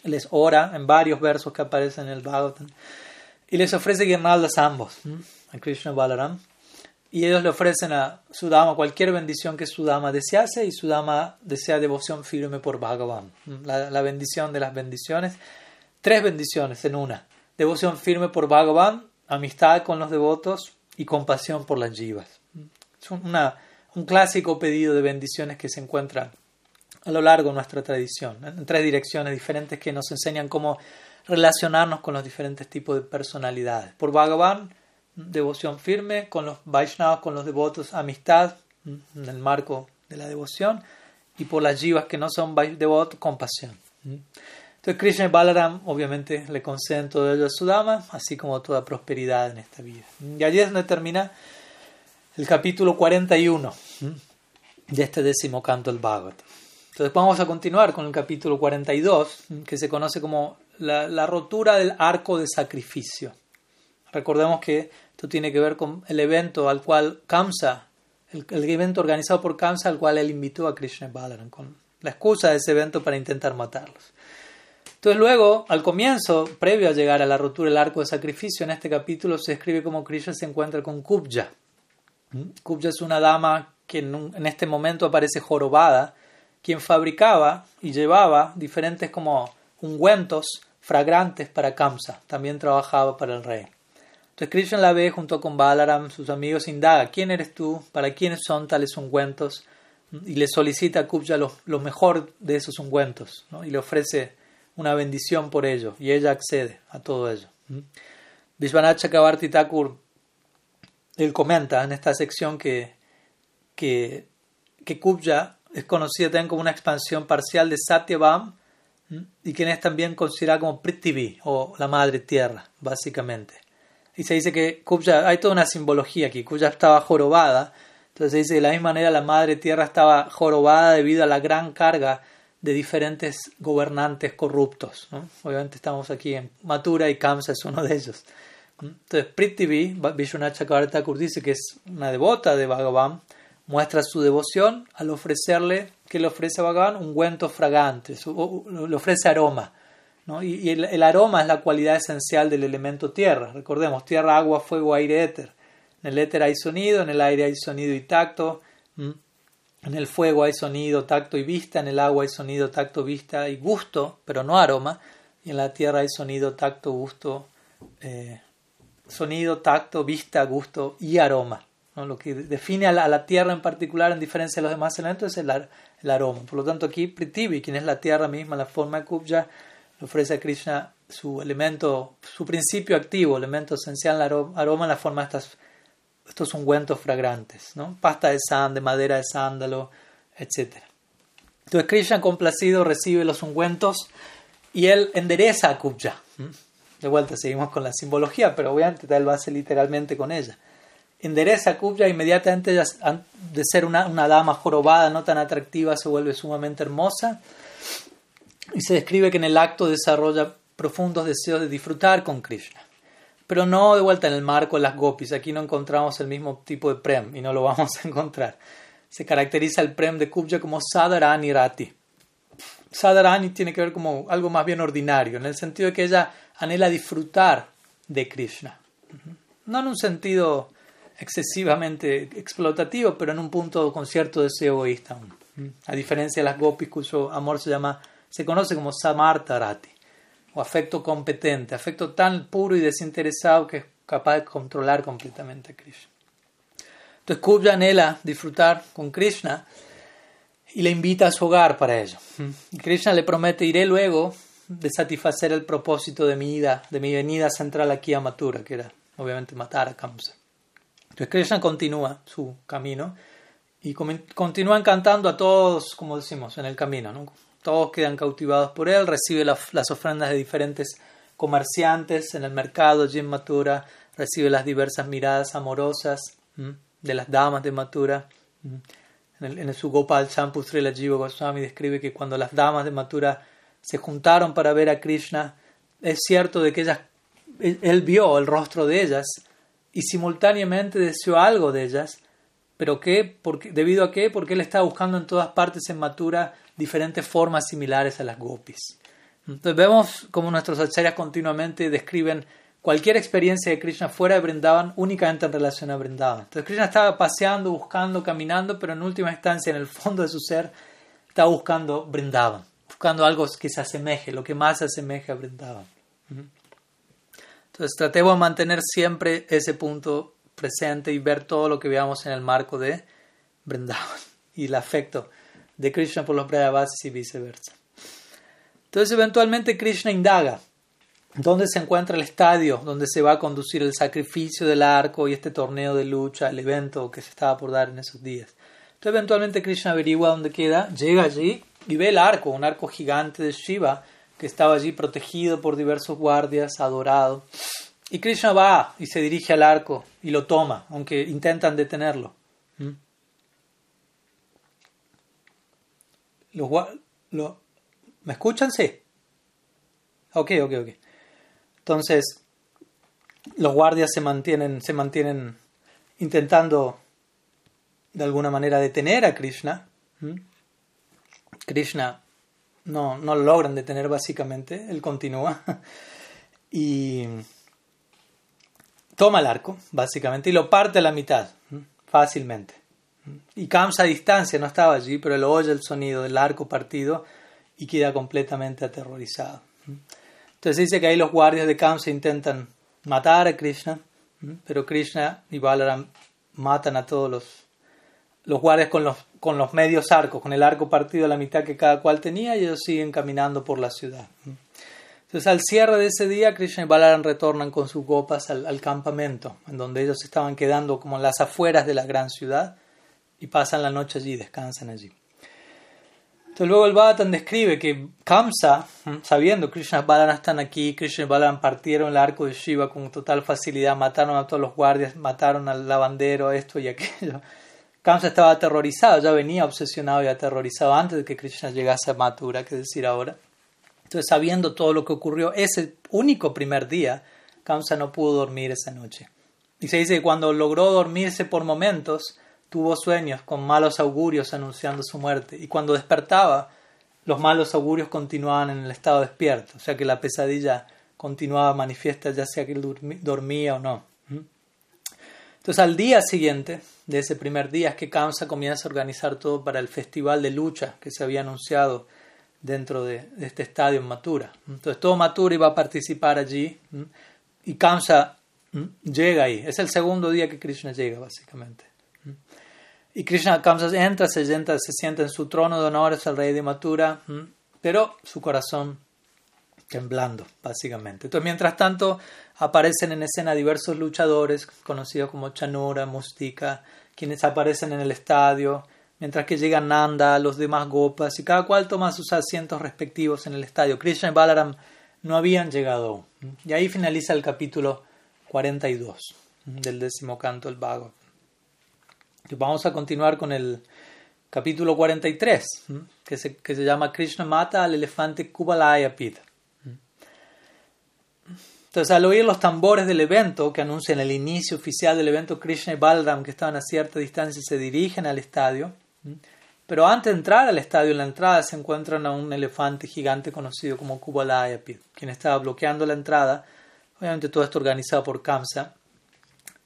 les ora en varios versos que aparecen en el Bhagavatam y les ofrece guirnaldas a ambos, a Krishna Balaram. Y ellos le ofrecen a Sudama cualquier bendición que Sudama desease y Sudama desea devoción firme por Bhagavan. La, la bendición de las bendiciones. Tres bendiciones en una. Devoción firme por Bhagavan, amistad con los devotos y compasión por las jivas Es una, un clásico pedido de bendiciones que se encuentra a lo largo de nuestra tradición, en tres direcciones diferentes que nos enseñan cómo relacionarnos con los diferentes tipos de personalidades. Por Bhagavan, devoción firme, con los Vaishnavas, con los devotos, amistad, en el marco de la devoción, y por las jivas que no son devotos, compasión. Entonces Krishna y Balaram obviamente le conceden todo ello a su dama, así como toda prosperidad en esta vida. Y allí es donde termina el capítulo 41 de este décimo canto del Bhagavad. Entonces vamos a continuar con el capítulo 42, que se conoce como la, rotura del arco de sacrificio. Recordemos que esto tiene que ver con el evento al cual Kamsa, el, evento organizado por Kamsa al cual él invitó a Krishna y Balaram, con la excusa de ese evento para intentar matarlos. Entonces luego, al comienzo, previo a llegar a la rotura del arco de sacrificio, en este capítulo se escribe como Krishna se encuentra con Kubja. ¿Mm? Kubja es una dama que en, este momento aparece jorobada, quien fabricaba y llevaba diferentes como ungüentos fragrantes para Kamsa, también trabajaba para el rey. Entonces Krishna la ve junto con Balaram, sus amigos, indaga, ¿quién eres tú? ¿Para quiénes son tales ungüentos? Y le solicita a Kubja lo, mejor de esos ungüentos y le ofrece una bendición por ello y ella accede a todo ello. Vishwanath Chakrabarti Thakur él comenta en esta sección que, que, que Kubja es conocida también como una expansión parcial de Satyavam y quien es también considerada como Prithvi o la madre tierra, básicamente. Y se dice que Kubja, hay toda una simbología aquí, Kubja estaba jorobada, entonces se dice de la misma manera la madre tierra estaba jorobada debido a la gran carga de diferentes gobernantes corruptos. Obviamente estamos aquí en Matura y Kamsa es uno de ellos. Entonces Prithvi, Vishwanath Chakravarti dice que es una devota de Bhagavan, muestra su devoción al ofrecerle, que le ofrece a Bhagavan? Ungüentos fragantes, le ofrece aroma. Y, el, aroma es la cualidad esencial del elemento tierra. Recordemos, tierra, agua, fuego, aire, éter. En el éter hay sonido, en el aire hay sonido y tacto. En el fuego hay sonido, tacto y vista, en el agua hay sonido, tacto, vista y gusto, pero no aroma. Y en la tierra hay sonido, tacto, gusto, eh, sonido, tacto, vista, gusto y aroma. Lo que define a la, tierra en particular, en diferencia de los demás elementos, es el, aroma. Por lo tanto, aquí Prithvi, quien es la tierra misma, la forma de Kubja, le ofrece a Krishna su elemento, su principio activo, elemento esencial, el aroma en la forma de estas estos ungüentos fragrantes, ¿no? pasta de de madera de sándalo, etc. Entonces Krishna complacido recibe los ungüentos y él endereza a Kubja. De vuelta seguimos con la simbología, pero a intentar el base literalmente con ella. Endereza a Kubja inmediatamente de ser una, dama jorobada, no tan atractiva, se vuelve sumamente hermosa y se describe que en el acto desarrolla profundos deseos de disfrutar con Krishna pero no de vuelta en el marco de las gopis. Aquí no encontramos el mismo tipo de prem y no lo vamos a encontrar. Se caracteriza el prem de Kubja como Sadharani Rati. Sadharani tiene que ver como algo más bien ordinario, en el sentido de que ella anhela disfrutar de Krishna. No en un sentido excesivamente explotativo, pero en un punto con cierto deseo egoísta. A diferencia de las gopis cuyo amor se llama, se conoce como Samartha Rati o afecto competente, afecto tan puro y desinteresado que es capaz de controlar completamente a Krishna. Entonces Kubja anhela disfrutar con Krishna y le invita a su hogar para ello. Y Krishna le promete, iré luego de satisfacer el propósito de mi, ida, de mi venida central aquí a Mathura, que era obviamente matar a Kamsa. Entonces Krishna continúa su camino y continúa encantando a todos, como decimos, en el camino. ¿no? Todos quedan cautivados por él, recibe las ofrendas de diferentes comerciantes en el mercado, Jim Matura recibe las diversas miradas amorosas de las damas de Matura. En, el, en su Gopal Champusri Jiva Goswami describe que cuando las damas de Matura se juntaron para ver a Krishna, es cierto de que ellas, él vio el rostro de ellas y simultáneamente deseó algo de ellas, pero ¿qué? Porque, ¿debido a qué? Porque él estaba buscando en todas partes en Matura diferentes formas similares a las gopis. Entonces vemos como nuestros acharyas continuamente describen cualquier experiencia de Krishna fuera de Brindavan únicamente en relación a Brindavan. Entonces Krishna estaba paseando, buscando, caminando, pero en última instancia, en el fondo de su ser, estaba buscando Brindavan, buscando algo que se asemeje, lo que más se asemeje a Brindavan. Entonces tratemos de mantener siempre ese punto presente y ver todo lo que veamos en el marco de Vrindavan y el afecto de Krishna por los Brajavasis y viceversa. Entonces eventualmente Krishna indaga dónde se encuentra el estadio donde se va a conducir el sacrificio del arco y este torneo de lucha, el evento que se estaba por dar en esos días. Entonces eventualmente Krishna averigua dónde queda, llega allí y ve el arco, un arco gigante de Shiva que estaba allí protegido por diversos guardias, adorado. Y Krishna va y se dirige al arco y lo toma, aunque intentan detenerlo. ¿Mm? ¿Me escuchan? Sí. Ok, ok, ok. Entonces, los guardias se mantienen, se mantienen intentando de alguna manera detener a Krishna. Krishna no, no lo logran detener básicamente, él continúa y toma el arco básicamente y lo parte a la mitad fácilmente. Y Kamsa a distancia no estaba allí, pero él oye el sonido del arco partido y queda completamente aterrorizado. Entonces dice que ahí los guardias de Kamsa intentan matar a Krishna, pero Krishna y Balaram matan a todos los, los guardias con los, con los medios arcos, con el arco partido a la mitad que cada cual tenía, y ellos siguen caminando por la ciudad. Entonces, al cierre de ese día, Krishna y Balaram retornan con sus copas al, campamento, en donde ellos estaban quedando como en las afueras de la gran ciudad, y pasan la noche allí, descansan allí. Entonces luego el Bhattan describe que Kamsa, sabiendo que Krishna y Balaram están aquí, Krishna y Balaram partieron el arco de Shiva con total facilidad, mataron a todos los guardias, mataron al lavandero, esto y aquello. Kamsa estaba aterrorizado, ya venía obsesionado y aterrorizado antes de que Krishna llegase a Mathura, que decir ahora. Entonces, sabiendo todo lo que ocurrió ese único primer día, Kamsa no pudo dormir esa noche. Y se dice que cuando logró dormirse por momentos, tuvo sueños con malos augurios anunciando su muerte y cuando despertaba los malos augurios continuaban en el estado despierto, o sea que la pesadilla continuaba manifiesta ya sea que dormía o no. Entonces al día siguiente de ese primer día es que Kamsa comienza a organizar todo para el festival de lucha que se había anunciado dentro de, este estadio en Mathura. Entonces todo Mathura iba a participar allí y Kamsa llega ahí. Es el segundo día que Krishna llega básicamente. Y Krishna Kamsa entra, se sienta, se sienta en su trono de honor, es el rey de Mathura, pero su corazón temblando, básicamente. Entonces, mientras tanto, aparecen en escena diversos luchadores, conocidos como Chanura, Mustika, quienes aparecen en el estadio, mientras que llegan Nanda, los demás Gopas, y cada cual toma sus asientos respectivos en el estadio. Krishna y Balaram no habían llegado Y ahí finaliza el capítulo 42 del décimo canto del Bhagavad. Vamos a continuar con el capítulo 43, que se, que se llama Krishna mata al elefante Kubalaya Pita. Entonces, al oír los tambores del evento que anuncian el inicio oficial del evento, Krishna y Balram, que estaban a cierta distancia, se dirigen al estadio. Pero antes de entrar al estadio, en la entrada se encuentran a un elefante gigante conocido como Kubalaya Pit, quien estaba bloqueando la entrada. Obviamente todo esto organizado por Kamsa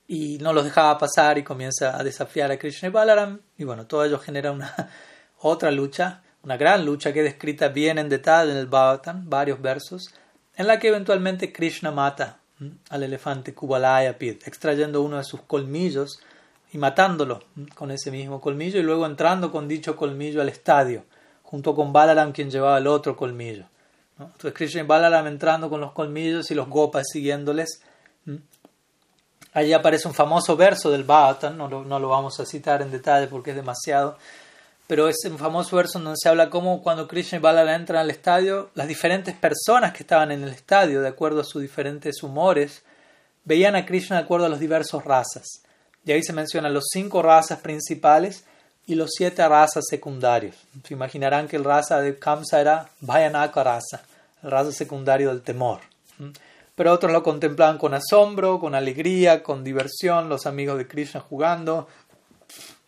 y no los dejaba pasar y comienza a desafiar a Krishna y Balaram y bueno, todo ello genera una otra lucha, una gran lucha que es descrita bien en detalle en el Bhagavatam, varios versos, en la que eventualmente Krishna mata al elefante Kubalaya Pit, extrayendo uno de sus colmillos y matándolo con ese mismo colmillo y luego entrando con dicho colmillo al estadio, junto con Balaram quien llevaba el otro colmillo. Entonces Krishna y Balaram entrando con los colmillos y los gopas siguiéndoles Allí aparece un famoso verso del Bhagavatam, no no lo vamos a citar en detalle porque es demasiado, pero es un famoso verso donde se habla cómo cuando Krishna y Balala entran al estadio, las diferentes personas que estaban en el estadio, de acuerdo a sus diferentes humores, veían a Krishna de acuerdo a las diversas razas. Y ahí se mencionan los cinco razas principales y los siete razas secundarios. Se imaginarán que el raza de Kamsa era Bhayanaka raza, el raza secundario del temor pero otros lo contemplaban con asombro, con alegría, con diversión, los amigos de Krishna jugando,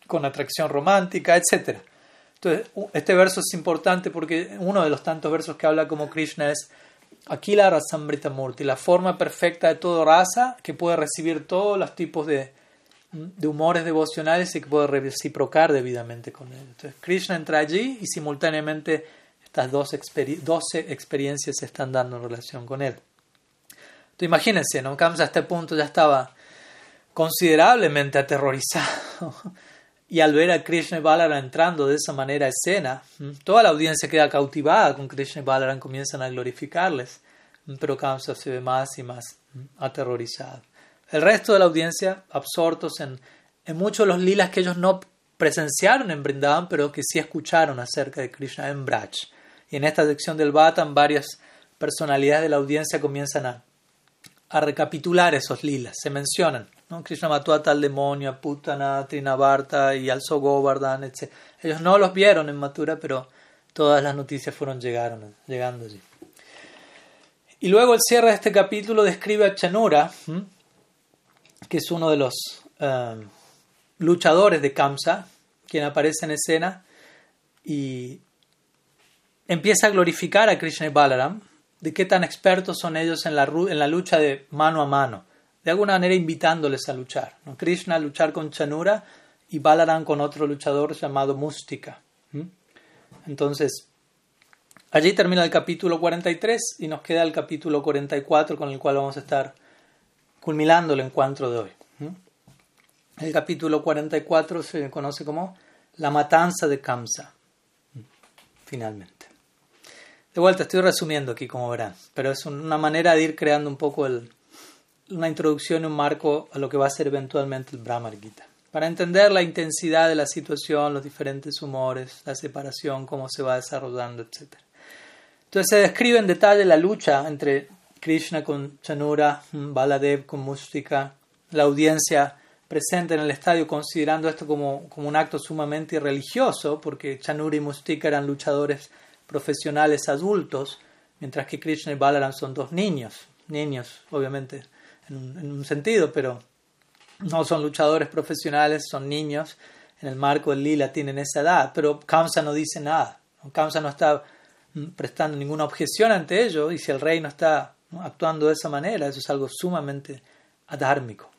con atracción romántica, etc. Entonces, este verso es importante porque uno de los tantos versos que habla como Krishna es Akila Rasambrita Murti, la forma perfecta de toda raza que puede recibir todos los tipos de, de humores devocionales y que puede reciprocar debidamente con él. Entonces, Krishna entra allí y simultáneamente estas dos 12 experiencias se están dando en relación con él imagínense, ¿no? Kamsa a este punto ya estaba considerablemente aterrorizado. Y al ver a Krishna y Balaram entrando de esa manera a escena, toda la audiencia queda cautivada con Krishna y Balaram, comienzan a glorificarles, pero Kamsa se ve más y más aterrorizado. El resto de la audiencia, absortos en, en muchos de los lilas que ellos no presenciaron en Brindavan, pero que sí escucharon acerca de Krishna en Braj. Y en esta sección del Bhattan, varias personalidades de la audiencia comienzan a, a recapitular esos lilas, se mencionan. Krishna mató a tal demonio, a Putana, Trinavarta y alzó Govardhan, etc. Ellos no los vieron en Mathura, pero todas las noticias fueron llegando allí. Y luego el cierre de este capítulo describe a Chanura, que es uno de los um, luchadores de Kamsa, quien aparece en escena y empieza a glorificar a Krishna y Balaram, de qué tan expertos son ellos en la lucha de mano a mano de alguna manera invitándoles a luchar. Krishna a luchar con Chanura y Balaram con otro luchador llamado Mustika. Entonces, allí termina el capítulo 43 y nos queda el capítulo 44 con el cual vamos a estar culminando el encuentro de hoy. El capítulo 44 se conoce como la matanza de Kamsa, finalmente. De vuelta, estoy resumiendo aquí, como verán, pero es una manera de ir creando un poco el, una introducción y un marco a lo que va a ser eventualmente el Brahma Gita. Para entender la intensidad de la situación, los diferentes humores, la separación, cómo se va desarrollando, etc. Entonces se describe en detalle la lucha entre Krishna con Chanura, Baladev con Mustika, la audiencia presente en el estadio considerando esto como, como un acto sumamente religioso, porque Chanura y Mustika eran luchadores profesionales adultos, mientras que Krishna y Balaram son dos niños, niños obviamente en un, sentido, pero no son luchadores profesionales, son niños. En el marco del lila tienen esa edad, pero Kamsa no dice nada. Kamsa no está mm, prestando ninguna objeción ante ello y si el rey no está actuando de esa manera, eso es algo sumamente adármico.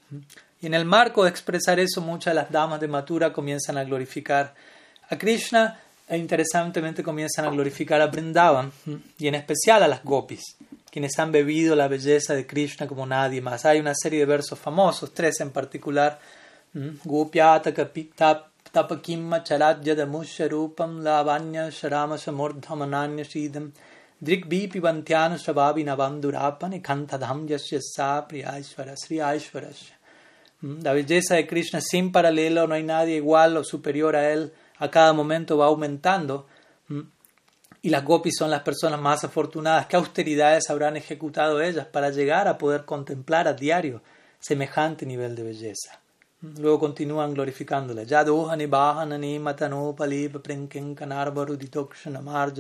Y en el marco de expresar eso, muchas de las damas de Mathura comienzan a glorificar a Krishna e interesantemente comienzan a glorificar a Brindavan y en especial a las gopis quienes han bebido la belleza de Krishna como nadie más. Hay una serie de versos famosos, tres en particular. Gopyata tapakimma charadjadamusharupam lavanya sharama samurdhamananya shidam drikbipi vantyanu svabi navandurapan ekantadham yasyasa priyaishvara sri aishvarasya. La belleza de Krishna sin paralelo, no hay nadie igual o superior a él, a cada momento va aumentando y las gopis son las personas más afortunadas. ¿Qué austeridades habrán ejecutado ellas para llegar a poder contemplar a diario semejante nivel de belleza? Luego continúan glorificándola. Yadohani bahanani matano palib prinkin kanarvaruditokshanamar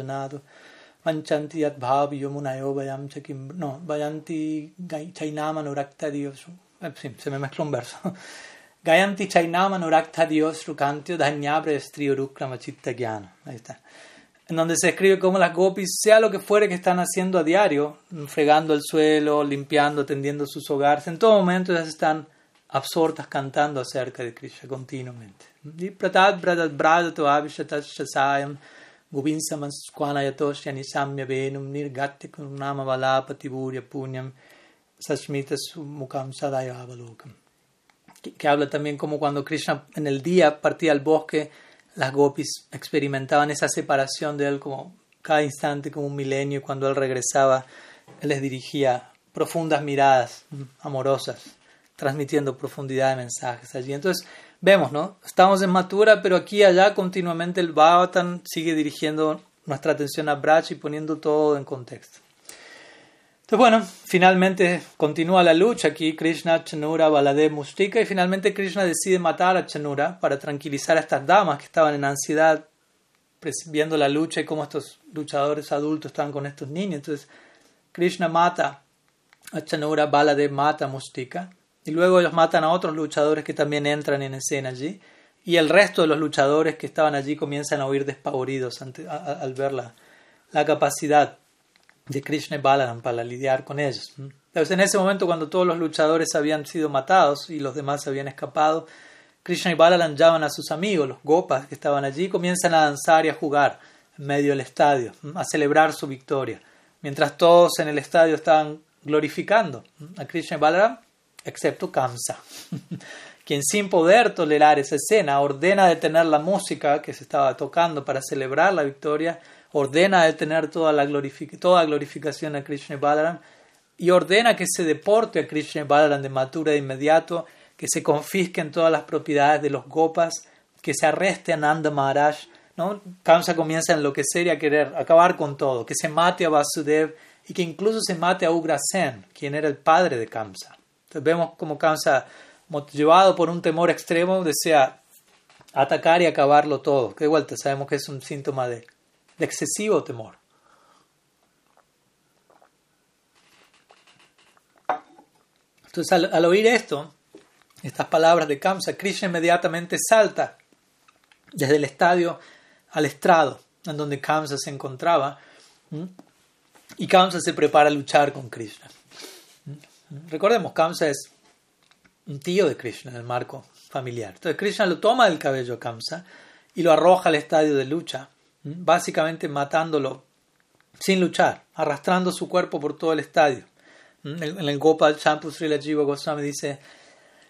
manchanti yat bhav yomunayo vayam chakim no vayanti chainama nurakta dios sí, se me mezcló un verso gayanti chainama nurakta dios rukantyo dhanyabra striyorukrama chitta gyana ahí está en donde se escribe cómo las gopis, sea lo que fuere que están haciendo a diario, fregando el suelo, limpiando, tendiendo sus hogares, en todo momento ellas están absortas cantando acerca de Krishna continuamente. Que habla también como cuando Krishna en el día partía al bosque las gopis experimentaban esa separación de él como cada instante, como un milenio, cuando él regresaba, él les dirigía profundas miradas amorosas, transmitiendo profundidad de mensajes allí. Entonces, vemos, ¿no? Estamos en Matura, pero aquí y allá continuamente el Bhavatan sigue dirigiendo nuestra atención a Braj y poniendo todo en contexto. Entonces, bueno, finalmente continúa la lucha aquí, Krishna, Chanura, Baladev, Mustika, y finalmente Krishna decide matar a Chanura para tranquilizar a estas damas que estaban en ansiedad viendo la lucha y cómo estos luchadores adultos estaban con estos niños. Entonces, Krishna mata a Chanura, Baladev mata a Mustika, y luego ellos matan a otros luchadores que también entran en escena allí, y el resto de los luchadores que estaban allí comienzan a huir despavoridos al ver la, la capacidad de Krishna y Balaram para lidiar con ellos. Entonces, en ese momento, cuando todos los luchadores habían sido matados y los demás habían escapado, Krishna y Balaram llaman a sus amigos, los gopas que estaban allí, comienzan a danzar y a jugar en medio del estadio, a celebrar su victoria. Mientras todos en el estadio estaban glorificando a Krishna y Balaram, excepto Kamsa, quien sin poder tolerar esa escena ordena detener la música que se estaba tocando para celebrar la victoria, ordena detener toda, la toda glorificación a Krishna y Balaram y ordena que se deporte a Krishna y Balaram de Matura de inmediato, que se confisquen todas las propiedades de los gopas, que se arreste a Nanda Maharaj. ¿no? Kamsa comienza a enloquecer y a querer acabar con todo, que se mate a Vasudev y que incluso se mate a Ugrasen, quien era el padre de Kamsa. Entonces vemos como Kamsa, llevado por un temor extremo, desea atacar y acabarlo todo. Que de vuelta sabemos que es un síntoma de excesivo temor. Entonces al, oír esto, estas palabras de Kamsa, Krishna inmediatamente salta desde el estadio al estrado en donde Kamsa se encontraba y Kamsa se prepara a luchar con Krishna. Recordemos, Kamsa es un tío de Krishna en el marco familiar. Entonces Krishna lo toma del cabello a Kamsa y lo arroja al estadio de lucha, básicamente matándolo sin luchar, arrastrando su cuerpo por todo el estadio. En el Gopal Champu Srila Jiva Goswami dice,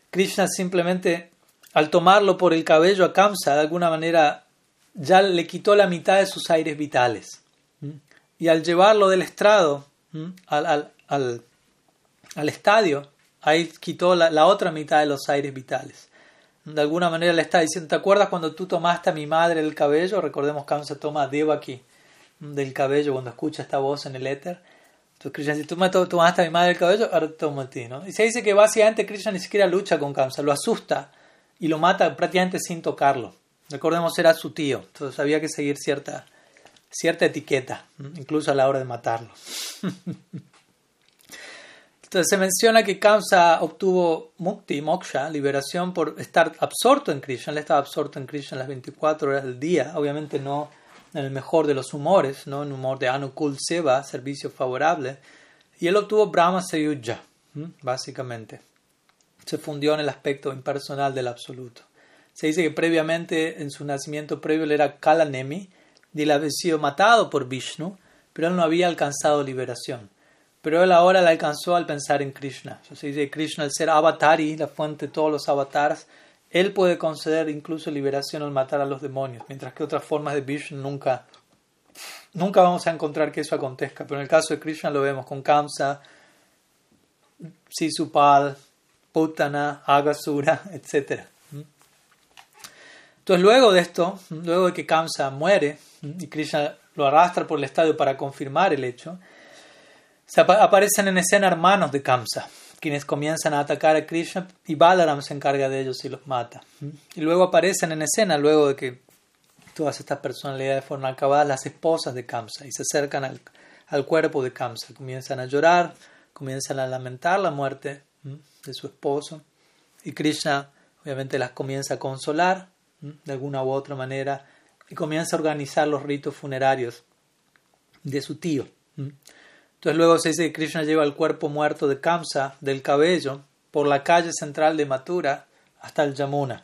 Krishna simplemente al tomarlo por el cabello a Kamsa, de alguna manera ya le quitó la mitad de sus aires vitales. Y al llevarlo del estrado al, al, al, al estadio, ahí quitó la, otra mitad de los aires vitales. De alguna manera le está diciendo, ¿te acuerdas cuando tú tomaste a mi madre el cabello? Recordemos que Kamsa toma a aquí del cabello cuando escucha esta voz en el éter. Entonces Krishna dice, tú tomaste a mi madre el cabello, ahora tomo a ti. ¿no? Y se dice que básicamente Krishna ni siquiera lucha con Kamsa, lo asusta y lo mata prácticamente sin tocarlo. Recordemos, era su tío, entonces había que seguir cierta, cierta etiqueta, incluso a la hora de matarlo. Entonces se menciona que Kamsa obtuvo mukti, moksha, liberación por estar absorto en Krishna. Él estaba absorto en Krishna las 24 horas del día, obviamente no en el mejor de los humores, ¿no? en humor de Anukul Seva, servicio favorable, y él obtuvo Brahma Sayuja, básicamente. Se fundió en el aspecto impersonal del absoluto. Se dice que previamente, en su nacimiento previo, él era Kalanemi, y él había sido matado por Vishnu, pero él no había alcanzado liberación. Pero él ahora la alcanzó al pensar en Krishna. Se dice Krishna, al ser avatari, la fuente de todos los avatars, él puede conceder incluso liberación al matar a los demonios, mientras que otras formas de Vishnu nunca, nunca vamos a encontrar que eso acontezca. Pero en el caso de Krishna lo vemos con Kamsa, Sisupal, Putana, Agasura, etc. Entonces luego de esto, luego de que Kamsa muere y Krishna lo arrastra por el estadio para confirmar el hecho, aparecen en escena hermanos de Kamsa quienes comienzan a atacar a Krishna y Balaram se encarga de ellos y los mata. Y luego aparecen en escena, luego de que todas estas personalidades fueron acabadas, las esposas de Kamsa y se acercan al, al cuerpo de Kamsa, comienzan a llorar, comienzan a lamentar la muerte de su esposo y Krishna obviamente las comienza a consolar de alguna u otra manera y comienza a organizar los ritos funerarios de su tío. Entonces luego se dice que Krishna lleva el cuerpo muerto de Kamsa del cabello por la calle central de Mathura hasta el Yamuna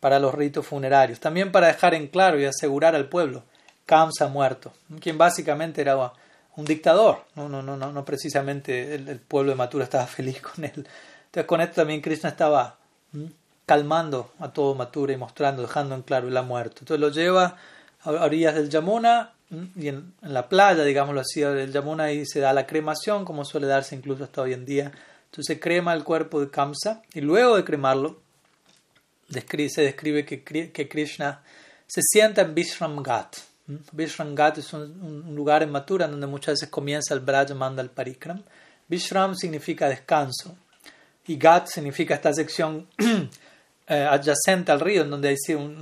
para los ritos funerarios. También para dejar en claro y asegurar al pueblo, Kamsa muerto, quien básicamente era un dictador. No, no, no, no, no precisamente el, pueblo de Mathura estaba feliz con él. Entonces con esto también Krishna estaba calmando a todo Mathura y mostrando, dejando en claro, él ha muerto. Entonces lo lleva a orillas del Yamuna y en, la playa, digámoslo así, del Yamuna, y se da la cremación, como suele darse incluso hasta hoy en día. Entonces se crema el cuerpo de Kamsa y luego de cremarlo se describe que, que Krishna se sienta en Vishram Ghat. Vishram Ghat es un, lugar en Mathura donde muchas veces comienza el Braja Mandal Parikram. Vishram significa descanso y Ghat significa esta sección eh, adyacente al río en donde hay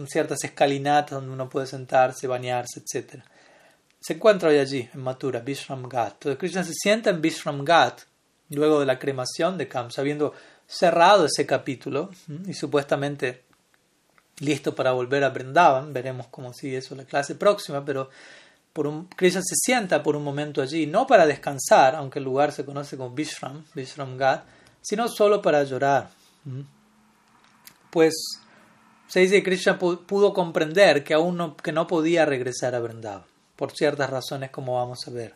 ciertas escalinatas donde uno puede sentarse, bañarse, etc se encuentra hoy allí, en Mathura, Vishram Ghat. Entonces Krishna se sienta en Vishram Ghat, luego de la cremación de Kamsa, habiendo cerrado ese capítulo y supuestamente listo para volver a Vrindavan. Veremos cómo sigue eso la clase próxima, pero por un, Krishna se sienta por un momento allí, no para descansar, aunque el lugar se conoce como Vishram Ghat, sino solo para llorar. Pues se dice que Krishna pudo comprender que aún no, que no podía regresar a Vrindavan por ciertas razones como vamos a ver.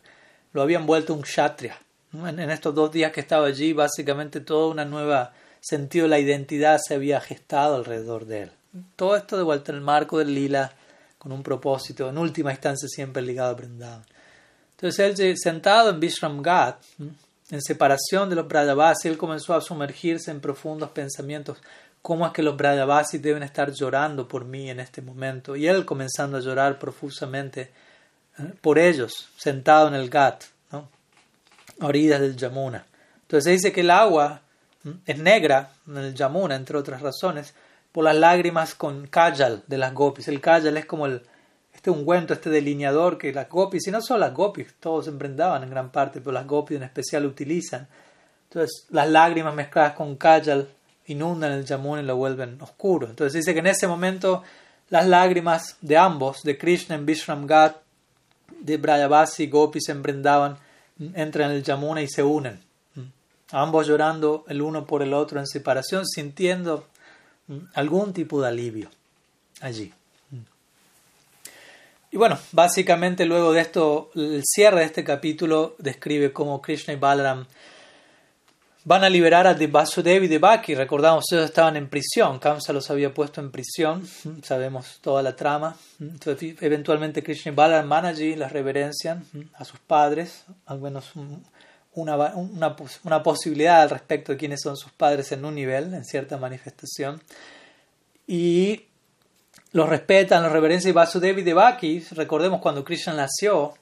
Lo habían vuelto un kshatriya. En, estos dos días que estaba allí, básicamente toda una nueva sentido la identidad se había gestado alrededor de él. Todo esto de vuelta en el marco del lila, con un propósito, en última instancia siempre ligado a Vrindavan. Entonces él sentado en Vishram Ghat, en separación de los Brajavasis, él comenzó a sumergirse en profundos pensamientos. ¿Cómo es que los Brajavasis deben estar llorando por mí en este momento? Y él comenzando a llorar profusamente. Por ellos, sentado en el Ghat, ¿no? a orillas del Yamuna. Entonces se dice que el agua es negra en el Yamuna, entre otras razones, por las lágrimas con kajal de las gopis. El kajal es como el, este ungüento, este delineador que las gopis, y no solo las gopis, todos emprendaban en gran parte, pero las gopis en especial utilizan. Entonces las lágrimas mezcladas con kajal inundan el Yamuna y lo vuelven oscuro. Entonces dice que en ese momento las lágrimas de ambos, de Krishna en Vishram Ghat, de Brayavasi y Gopis en entran en el Yamuna y se unen. Ambos llorando el uno por el otro en separación, sintiendo algún tipo de alivio allí. Y bueno, básicamente luego de esto, el cierre de este capítulo describe cómo Krishna y Balaram van a liberar a Vasudev y Devaki. Recordamos, ellos estaban en prisión. Kamsa los había puesto en prisión. Sabemos toda la trama. Entonces, eventualmente Krishna y Balaram allí, las reverencian a sus padres, al menos una, una, posibilidad al respecto de quiénes son sus padres en un nivel, en cierta manifestación. Y los respetan, los reverencian y Vasudev y Devaki, recordemos cuando Krishna nació,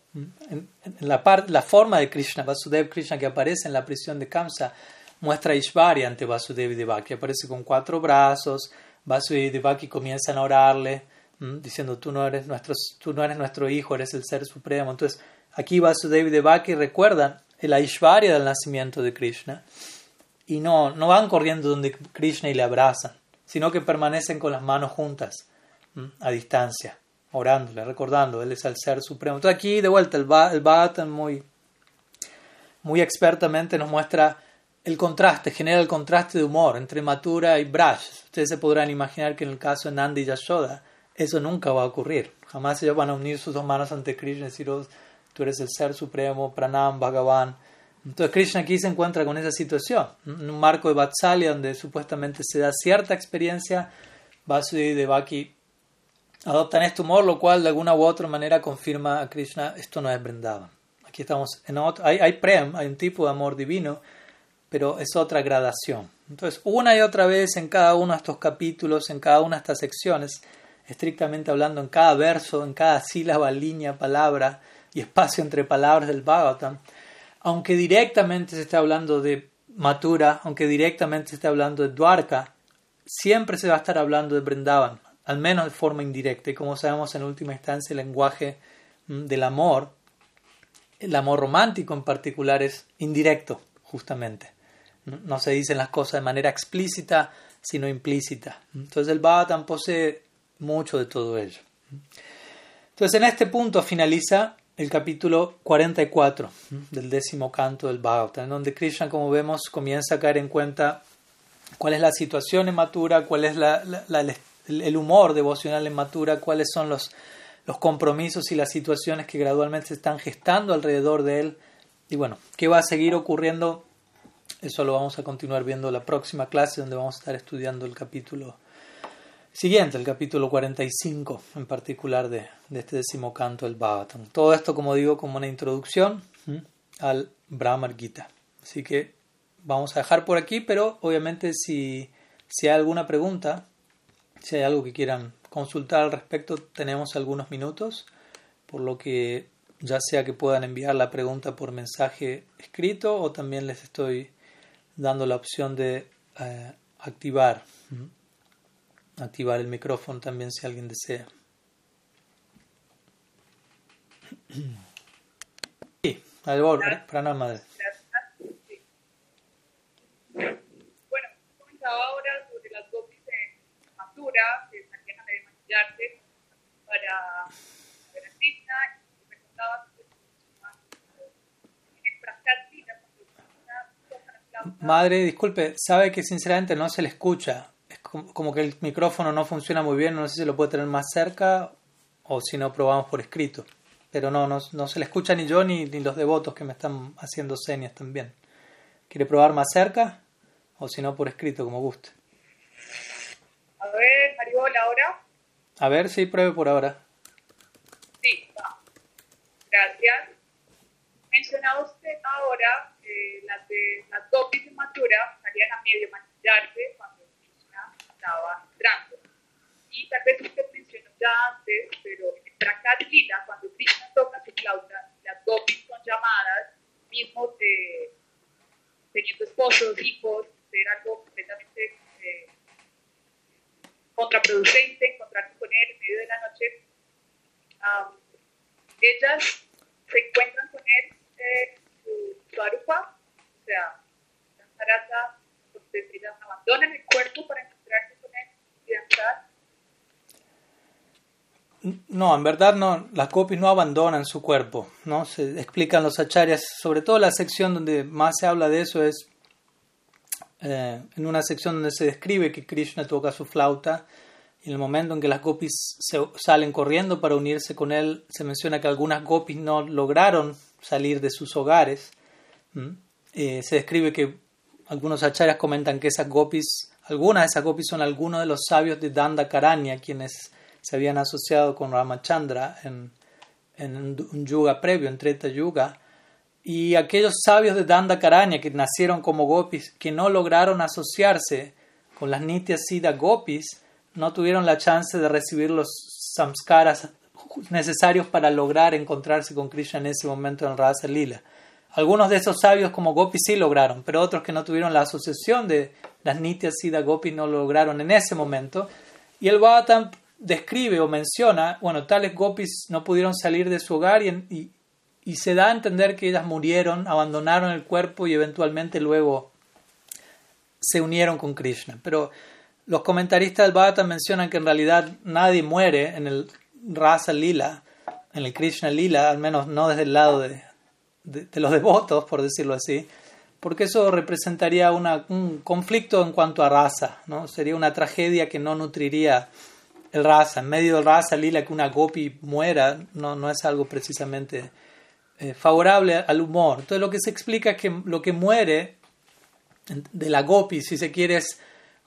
en, la, parte, la forma de Krishna, Vasudev Krishna que aparece en la prisión de Kamsa, muestra Ishvari ante Vasudev y Devaki, aparece con cuatro brazos, Vasudev y Devaki comienzan a orarle, diciendo tú no, eres nuestro, tú no eres nuestro hijo, eres el ser supremo. Entonces aquí Vasudev y Devaki recuerdan el Aishvarya del nacimiento de Krishna y no, no van corriendo donde Krishna y le abrazan, sino que permanecen con las manos juntas a distancia, orándole, recordando, Él es el Ser Supremo. Entonces aquí de vuelta el, Bhagavatam muy, muy expertamente nos muestra el contraste, genera el contraste de humor entre Matura y Braj. Ustedes se podrán imaginar que en el caso de Nandi y Yashoda eso nunca va a ocurrir. Jamás ellos van a unir sus dos manos ante Krishna y decir, oh, tú eres el Ser Supremo, Pranam, Bhagavan. Entonces Krishna aquí se encuentra con esa situación, en un marco de Vatsalya donde supuestamente se da cierta experiencia, Vasudeva y Devaki adoptan este humor, lo cual de alguna u otra manera confirma a Krishna, esto no es Vrindavan. Aquí estamos en otro, hay prem, hay un tipo de amor divino, pero es otra gradación. Entonces, una y otra vez en cada uno de estos capítulos, en cada una de estas secciones, estrictamente hablando, en cada verso, en cada sílaba, línea, palabra y espacio entre palabras del Bhagavatam, aunque directamente se esté hablando de Mathura, aunque directamente se esté hablando de Dwarka, siempre se va a estar hablando de Vrindavan, al menos de forma indirecta. Y como sabemos en última instancia, el lenguaje mm, del amor, el amor romántico en particular, es indirecto, justamente. No se dicen las cosas de manera explícita, sino implícita. Entonces el Bhagavatam posee mucho de todo ello. Entonces en este punto finaliza el capítulo 44 del décimo canto del Bhagavatam, en donde Krishna, como vemos, comienza a caer en cuenta cuál es la situación en Matura, cuál es el humor devocional en Matura, cuáles son los, los compromisos y las situaciones que gradualmente se están gestando alrededor de él. Y bueno, ¿qué va a seguir ocurriendo? Eso lo vamos a continuar viendo la próxima clase, donde vamos a estar estudiando el capítulo siguiente, el capítulo 45 en particular de, de este décimo canto del Bhagavatam. Todo esto, como digo, como una introducción al Brahmar Gita. Así que vamos a dejar por aquí, pero obviamente si, si hay alguna pregunta, si hay algo que quieran consultar al respecto, tenemos algunos minutos, por lo que ya sea que puedan enviar la pregunta por mensaje escrito o también les estoy dando la opción de eh, activar, activar el micrófono también si alguien desea. Sí, favor, para nada más. Bueno, comentaba ahora sobre las copias de Matura, que salían de maquillarse para ver artista, y me contaba Madre, disculpe, sabe que sinceramente no se le escucha. Es como que el micrófono no funciona muy bien, no sé si lo puede tener más cerca o si no probamos por escrito. Pero no, no, no se le escucha ni yo ni, ni los devotos que me están haciendo señas también. ¿Quiere probar más cerca? o si no por escrito, como guste. A ver, Maribol, ahora. A ver si pruebe por ahora. Sí, va. Gracias. Mencionaba usted ahora las, de, las de Mathura salían a medio maquillarse cuando Krishna estaba entrando. Y tal vez usted mencionó ya antes, pero en Prakat Lila, cuando Krishna toca su flauta, las gopis son llamadas, mismo de, teniendo esposos, hijos, ser algo completamente eh, contraproducente, encontrarse con él en medio de la noche. Um, ellas se encuentran con él eh, arupa, o sea, Sarasa, entonces ellas abandonan el cuerpo para encontrarse con él y danzar. No, en verdad no, las gopis no abandonan su cuerpo, ¿no? Se explican los acharyas, sobre todo la sección donde más se habla de eso es eh, en una sección donde se describe que Krishna toca su flauta y en el momento en que las gopis salen corriendo para unirse con él, se menciona que algunas gopis no lograron salir de sus hogares. Eh, se describe que algunos acharyas comentan que esas gopis, algunas de esas gopis son algunos de los sabios de Dandakaranya, quienes se habían asociado con Ramachandra en, un yuga previo, en Treta Yuga, y aquellos sabios de Dandakaranya que nacieron como gopis, que no lograron asociarse con las Nitya Siddha gopis, no tuvieron la chance de recibir los samskaras necesarios para lograr encontrarse con Krishna en ese momento en Rasa Lila. Algunos de esos sabios como gopis sí lograron, pero otros que no tuvieron la asociación de las Nitya Siddha gopis no lograron en ese momento. Y el Bhagavatam describe o menciona, bueno, tales gopis no pudieron salir de su hogar y, y, y, se da a entender que ellas murieron, abandonaron el cuerpo y eventualmente luego se unieron con Krishna. Pero los comentaristas del Bhagavatam mencionan que en realidad nadie muere en el Rasa Lila, en el Krishna Lila, al menos no desde el lado de, de, los devotos, por decirlo así, porque eso representaría una, un conflicto en cuanto a raza, ¿no? sería una tragedia que no nutriría el raza, en medio del raza lila que una gopi muera, no, no es algo precisamente eh, favorable al humor. Entonces lo que se explica es que lo que muere de la gopi, si se quiere, es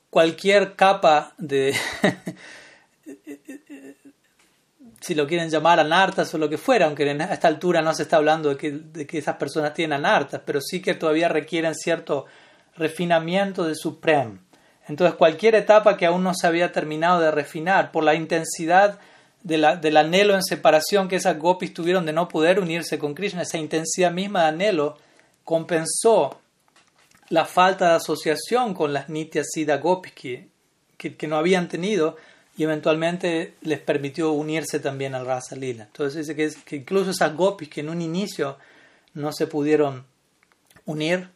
cualquier capa de, si lo quieren llamar anartas o lo que fuera, aunque a esta altura no se está hablando de que, de que esas personas tienen anartas, pero sí que todavía requieren cierto refinamiento de su prem. Entonces cualquier etapa que aún no se había terminado de refinar por la intensidad de la, del anhelo en separación que esas gopis tuvieron de no poder unirse con Krishna, esa intensidad misma de anhelo compensó la falta de asociación con las Nitya Siddha gopis que, que, no habían tenido y eventualmente les permitió unirse también al Rasa Lila. Entonces dice que, que incluso esas gopis que en un inicio no se pudieron unir,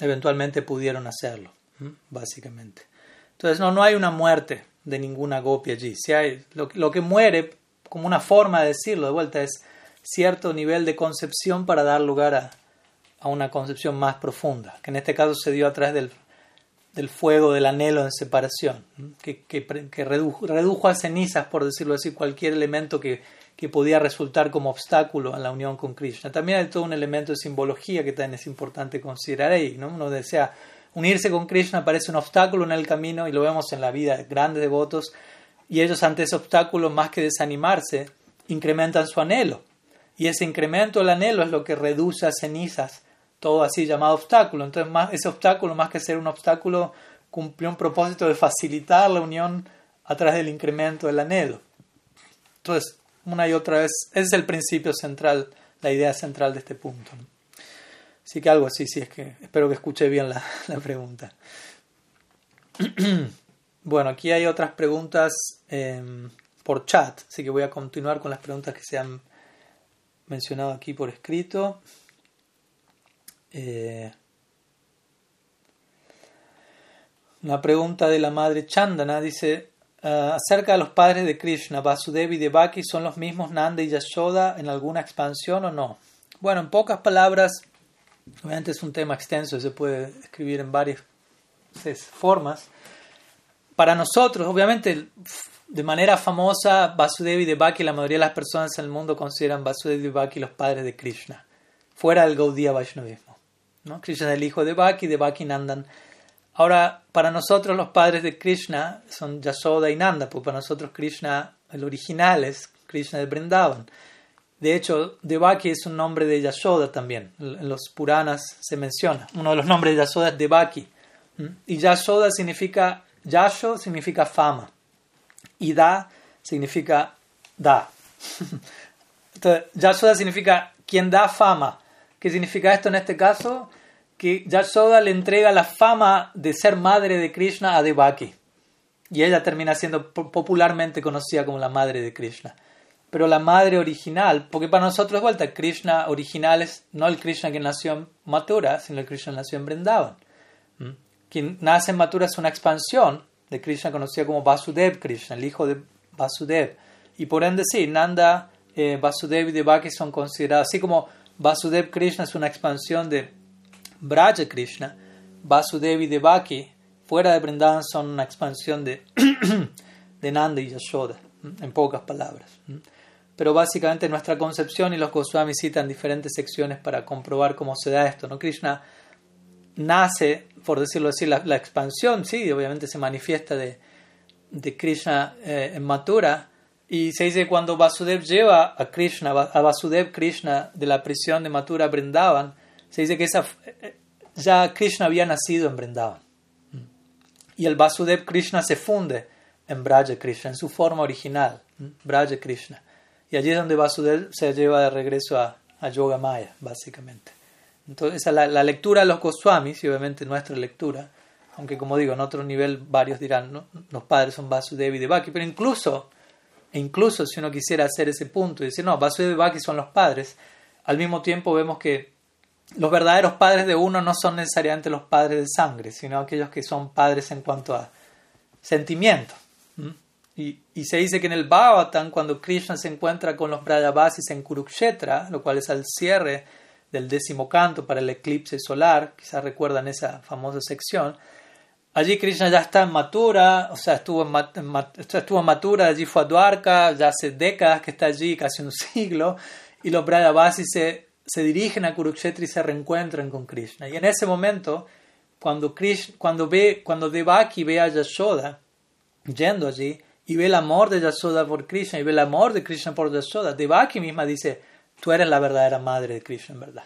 eventualmente pudieron hacerlo básicamente. Entonces no, no hay una muerte de ninguna gopi allí. Si hay, lo, lo, que muere, como una forma de decirlo de vuelta, es cierto nivel de concepción para dar lugar a, a una concepción más profunda, que en este caso se dio a través del, del fuego del anhelo en separación, que, que, redujo, a cenizas, por decirlo así, cualquier elemento que, que podía resultar como obstáculo a la unión con Krishna. También hay todo un elemento de simbología que también es importante considerar ahí. ¿no? Uno desea Unirse con Krishna parece un obstáculo en el camino y lo vemos en la vida de grandes devotos y ellos ante ese obstáculo más que desanimarse incrementan su anhelo y ese incremento del anhelo es lo que reduce a cenizas todo así llamado obstáculo. Entonces más, ese obstáculo más que ser un obstáculo cumplió un propósito de facilitar la unión a través del incremento del anhelo. Entonces una y otra vez ese es el principio central, la idea central de este punto. Así que algo así, sí, es que espero que escuche bien la, la pregunta. bueno, aquí hay otras preguntas eh, por chat, así que voy a continuar con las preguntas que se han mencionado aquí por escrito. Eh, una pregunta de la madre Chandana dice, uh, acerca de los padres de Krishna, Vasudev y Devaki, ¿son los mismos Nanda y Yashoda en alguna expansión o no? Bueno, en pocas palabras, Obviamente es un tema extenso, se puede escribir en varias formas. Para nosotros, obviamente, de manera famosa, Vasudevi y Devaki, la mayoría de las personas en el mundo consideran Vasudevi y Devaki los padres de Krishna, fuera del Gaudiya Vaishnavismo. ¿No? Krishna es el hijo de Devaki, Devaki Nandan Ahora, para nosotros los padres de Krishna son Yasoda y Nanda, porque para nosotros Krishna, el original es Krishna de Vrindavan. De hecho, Devaki es un nombre de Yashoda también. En los Puranas se menciona. Uno de los nombres de Yashoda es Devaki. Y Yashoda significa, Yasho significa fama. Y Da significa da. Entonces, Yashoda significa quien da fama. ¿Qué significa esto en este caso? Que Yashoda le entrega la fama de ser madre de Krishna a Devaki. Y ella termina siendo popularmente conocida como la madre de Krishna pero la madre original, porque para nosotros de vuelta, Krishna original es no el Krishna que nació en Mathura, sino el Krishna que nació en Vrindavan. ¿Mm? Quien nace en Mathura es una expansión de Krishna conocida como Vasudev Krishna, el hijo de Vasudev. Y por ende, sí, Nanda, eh, Vasudev y Devaki son considerados, así como Vasudev Krishna es una expansión de Braja Krishna, Vasudev y Devaki, fuera de Vrindavan, son una expansión de, Nanda y Yashoda, en pocas palabras pero básicamente nuestra concepción y los Goswami citan diferentes secciones para comprobar cómo se da esto. ¿no? Krishna nace, por decirlo así, la, expansión, sí, obviamente se manifiesta de, Krishna eh, en Mathura, y se dice cuando Vasudev lleva a Krishna, a Vasudev Krishna de la prisión de Mathura a Brindavan, se dice que esa, eh, ya Krishna había nacido en Brindavan. Y el Vasudev Krishna se funde en Braja Krishna, en su forma original, Braja Krishna. Y allí es donde Vasudev se lleva de regreso a, a Yoga Maya, básicamente. Entonces, la, la, lectura de los Goswamis, y obviamente nuestra lectura, aunque como digo, en otro nivel varios dirán, ¿no? los padres son Vasudev y Devaki, pero incluso, incluso si uno quisiera hacer ese punto y decir, no, Vasudev y Devaki son los padres, al mismo tiempo vemos que los verdaderos padres de uno no son necesariamente los padres de sangre, sino aquellos que son padres en cuanto a sentimiento. Y, se dice que en el Bhagavatam, cuando Krishna se encuentra con los Brajavasis en Kurukshetra, lo cual es al cierre del décimo canto para el eclipse solar, quizás recuerdan esa famosa sección, allí Krishna ya está en Mathura, o sea, estuvo estuvo en Mathura, allí fue a Dwarka, ya hace décadas que está allí, casi un siglo, y los Brajavasis se, dirigen a Kurukshetra y se reencuentran con Krishna. Y en ese momento, cuando, Krishna, cuando, ve, cuando Devaki ve a Yashoda yendo allí, y ve el amor de Yasoda por Krishna y ve el amor de Krishna por Yasoda. Devaki misma dice, tú eres la verdadera madre de Krishna en verdad.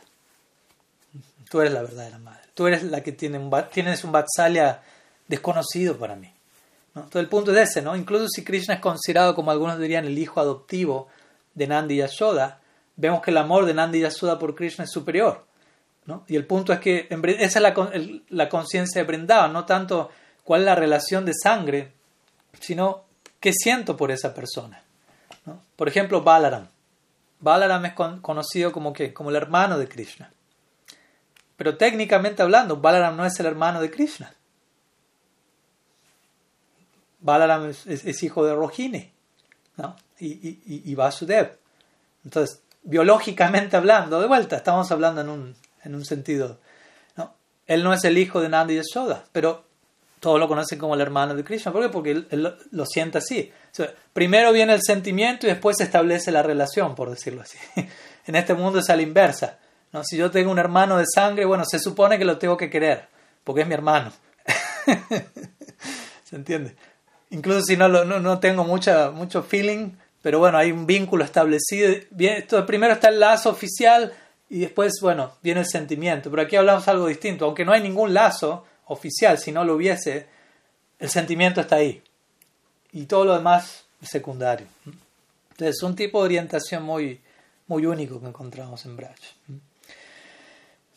Tú eres la verdadera madre. Tú eres la que tiene tienes un Vatsalya desconocido para mí. Entonces el punto es ese, ¿no? Incluso si Krishna es considerado, como algunos dirían, el hijo adoptivo de Nandi y Yashoda, vemos que el amor de Nandi y Yashoda por Krishna es superior. ¿no? Y el punto es que esa es la, la conciencia de Brindavan, no tanto cuál es la relación de sangre, sino ¿Qué siento por esa persona? Por ejemplo, Balaram. Balaram es conocido como, ¿qué? como el hermano de Krishna. Pero técnicamente hablando, Balaram no es el hermano de Krishna. Balaram es, hijo de Rohini ¿no? y, y, y, Vasudev. Entonces, biológicamente hablando, de vuelta, estamos hablando en un, en un sentido. ¿no? Él no es el hijo de Nandi Yashoda, pero todos lo conocen como el hermano de Krishna. ¿Por qué? Porque él, lo, siente así. primero viene el sentimiento y después se establece la relación, por decirlo así. en este mundo es a la inversa. ¿no? Si yo tengo un hermano de sangre, bueno, se supone que lo tengo que querer, porque es mi hermano. ¿Se entiende? Incluso si no, no, no, tengo mucha, mucho feeling, pero bueno, hay un vínculo establecido. Bien, esto, primero está el lazo oficial y después, bueno, viene el sentimiento. Pero aquí hablamos algo distinto. Aunque no hay ningún lazo, oficial, si no lo hubiese, el sentimiento está ahí. Y todo lo demás es secundario. Entonces es un tipo de orientación muy, muy único que encontramos en Brach.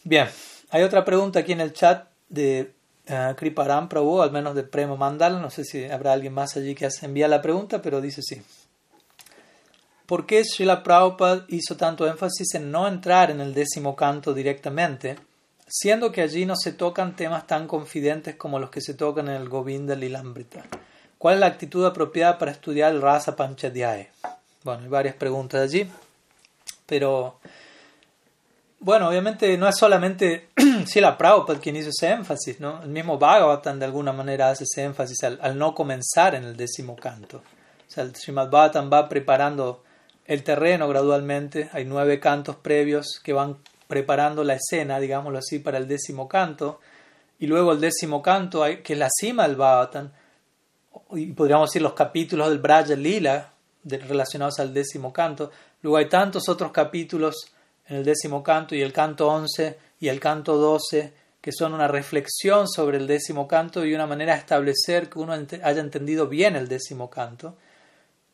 Bien, hay otra pregunta aquí en el chat de Kriparam Prabhu, al menos de Premo Mandal. No sé si habrá alguien más allí que envía la pregunta, pero dice sí. ¿Por qué Srila Prabhupada hizo tanto énfasis en no entrar en el décimo canto directamente? siendo que allí no se tocan temas tan confidentes como los que se tocan en el Govinda Lilambrita. ¿Cuál es la actitud apropiada para estudiar el Rasa Panchadhyaya? Bueno, hay varias preguntas allí, pero bueno, obviamente no es solamente la Prabhupada quien hizo ese énfasis, ¿no? El mismo Bhagavatam de alguna manera hace ese énfasis al, no comenzar en el décimo canto. O sea, el Srimad Bhagavatam va preparando el terreno gradualmente, hay nueve cantos previos que van preparando la escena, digámoslo así, para el décimo canto. y luego el décimo canto, que es la cima del Bhagavatam, y podríamos decir los capítulos del Braja Lila relacionados al décimo canto. Luego hay tantos otros capítulos en el décimo canto y el canto once y el canto doce que son una reflexión sobre el décimo canto y una manera de establecer que uno haya entendido bien el décimo canto.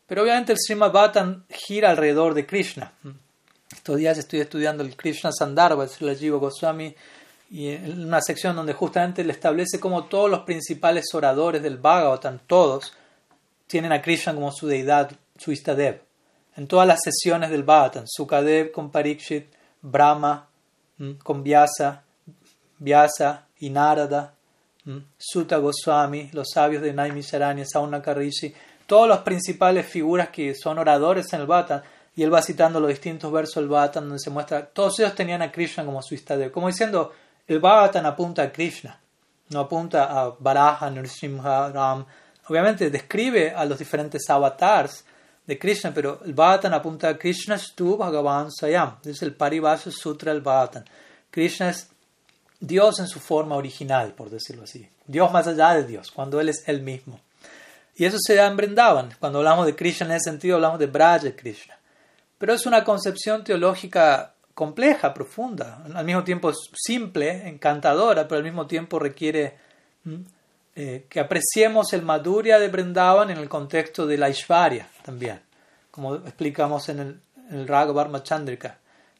Pero obviamente el Srimad Bhattan gira alrededor de Krishna. Estos días estoy estudiando el Krishna Sandarbha de Jiva Goswami y en una sección donde justamente le establece como todos los principales oradores del Bhagavatam, todos, tienen a Krishna como su deidad, su Istadev. En todas las sesiones del Bhagavatam, Sukadev con Parikshit, Brahma con Vyasa, Vyasa y Narada, Sutta Goswami, los sabios de Naimisharanya, Saunaka Rishi, todas las principales figuras que son oradores en el Bhagavatam, y él va citando los distintos versos del Bhagavatam donde se muestra, todos ellos tenían a Krishna como su Istadev, como diciendo, el Bhagavatam apunta a Krishna, no apunta a Varaha, Nrsimha, Ram. Obviamente describe a los diferentes avatars de Krishna, pero el Bhagavatam apunta a Krishna Stu Bhagavan Sayam. Es el Paribhasa Sutra del Bhagavatam. Krishna es Dios en su forma original, por decirlo así. Dios más allá de Dios, cuando Él es Él mismo. Y eso se da en Brindavan. Cuando hablamos de Krishna en ese sentido, hablamos de Braja Krishna. Pero es una concepción teológica compleja, profunda, al mismo tiempo simple, encantadora, pero al mismo tiempo requiere eh, que apreciemos el Madhurya de Brindavan en el contexto de la Ishvarya también, como explicamos en el, en el.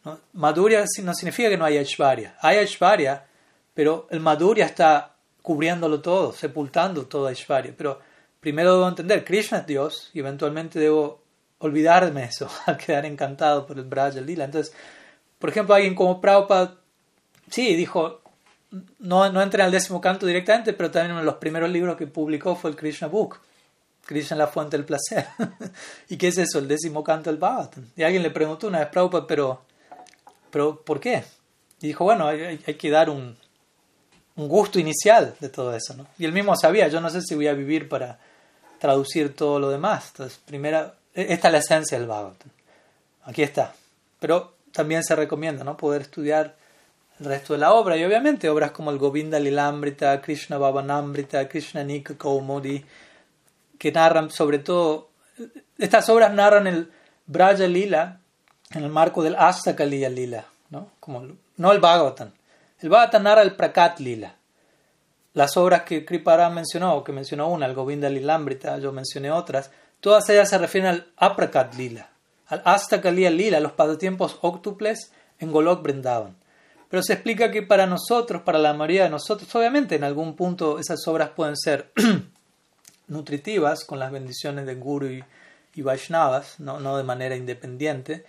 ¿no? Madhurya no significa que no haya Ishvarya, hay Ishvarya, pero el Madhurya está cubriéndolo todo, sepultando toda Ishvarya. Pero primero debo entender, Krishna es Dios y eventualmente debo olvidarme eso al quedar encantado por el Braja Lila. Entonces, por ejemplo, alguien como Prabhupada, sí, dijo, no, no entré al décimo canto directamente, pero también uno de los primeros libros que publicó fue el Krishna Book, Krishna la fuente del placer. ¿Y qué es eso? El décimo canto del Bhagavatam. Y alguien le preguntó una vez, Prabhupada, pero, pero ¿por qué? Y dijo, bueno, hay, hay que dar un, un gusto inicial de todo eso, ¿no? Y él mismo sabía, yo no sé si voy a vivir para traducir todo lo demás. Entonces, primera, e, esta es la esencia del Bhagavatam. Aquí está. Pero también se recomienda ¿no? poder estudiar el resto de la obra. Y obviamente obras como el Govinda Lilambrita, Krishna Bhavanambrita, Krishna Nika Kaumudi, que narran sobre todo, estas obras narran el Braja Lila en el marco del Astakaliya Lila, ¿no? Como, no el Bhagavatam. El Bhagavatam narra el Prakat Lila. Las obras que Kriparam mencionó, que mencionó una, el Govinda Lilambrita, yo mencioné otras, todas ellas se refieren al Aprakat Lila, hasta Kalia Lila, los pasatiempos óctuples en Golok brindaban. Pero se explica que para nosotros, para la mayoría de nosotros, obviamente en algún punto esas obras pueden ser nutritivas con las bendiciones de Guru y, Vaishnavas, ¿no? no de manera independiente,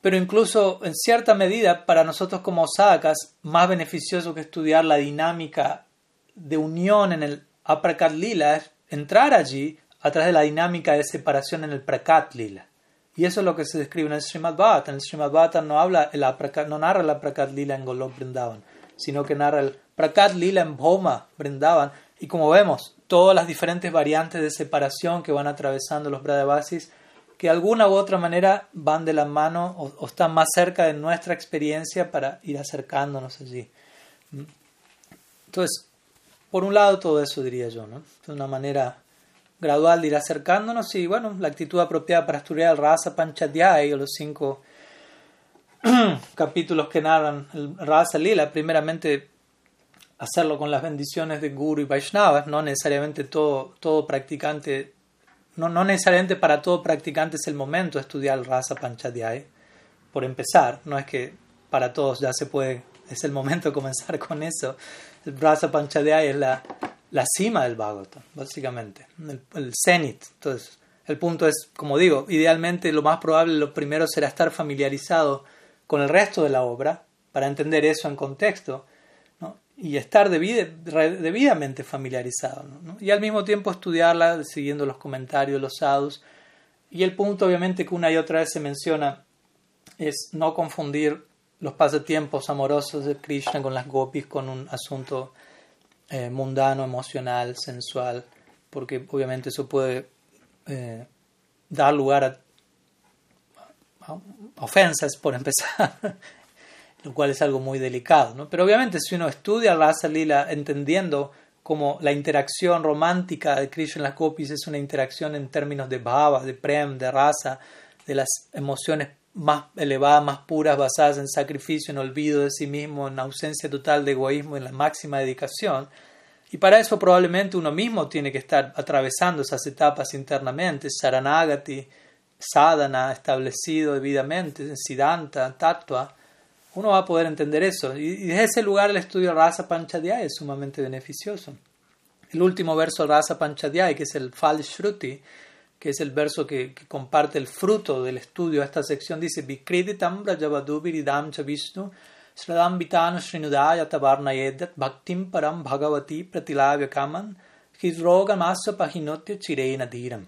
pero incluso en cierta medida para nosotros como sadhakas, más beneficioso que estudiar la dinámica de unión en el aprakat lila es entrar allí a través de la dinámica de separación en el prakat lila. Y eso es lo que se describe en el Srimad Bhattan. El Srimad Bhattan no, habla el no narra la Prakat Lila en Golok Brindavan, sino que narra el Prakat Lila en Bhoma Brindavan. Y como vemos, todas las diferentes variantes de separación que van atravesando los Bradabasis, que de alguna u otra manera van de la mano o, están más cerca de nuestra experiencia para ir acercándonos allí. ¿Mm? Entonces, por un lado todo eso diría yo, ¿no? De una manera gradual de ir acercándonos y bueno, la actitud apropiada para estudiar el Rasa Panchadhyay o los cinco capítulos que narran el Rasa Lila, primeramente hacerlo con las bendiciones de Guru y Vaishnavas, no necesariamente todo, todo practicante, no, no necesariamente para todo practicante es el momento de estudiar el Rasa Panchadhyay, por empezar, no es que para todos ya se puede, es el momento de comenzar con eso. El Rasa Panchadhyay es la, la cima del Bhagavatam, básicamente, el, cenit. Entonces, el punto es, como digo, idealmente lo más probable, lo primero será estar familiarizado con el resto de la obra para entender eso en contexto y estar debidamente familiarizado y al mismo tiempo estudiarla siguiendo los comentarios, los sadhus. Y el punto obviamente que una y otra vez se menciona es no confundir los pasatiempos amorosos de Krishna con las gopis con un asunto eh, mundano, emocional, sensual, porque obviamente eso puede eh, dar lugar a, ofensas, por empezar, lo cual es algo muy delicado. ¿no? Pero obviamente si uno estudia Rasa Lila entendiendo como la interacción romántica de Krishna en las gopis es una interacción en términos de bhava, de prem, de rasa, de las emociones más elevadas, más puras, basadas en sacrificio, en olvido de sí mismo, en ausencia total de egoísmo, en la máxima dedicación. Y para eso probablemente uno mismo tiene que estar atravesando esas etapas internamente, Saranagati, sadhana establecido debidamente, siddhanta, tattva, uno va a poder entender eso. Y desde ese lugar el estudio Rasa Panchadhyaya es sumamente beneficioso. El último verso Rasa Panchadhyaya, que es el Fal Shruti, que es el verso que, comparte el fruto del estudio de esta sección, dice Vikreditam Brajavadubiridam Vishnu Sradam Vitanu Srinudaya Tavarnayedat Bhaktim Param Bhagavati Pratilavya Kaman Hidrogamasa Pahinotya Chireina Dhiram.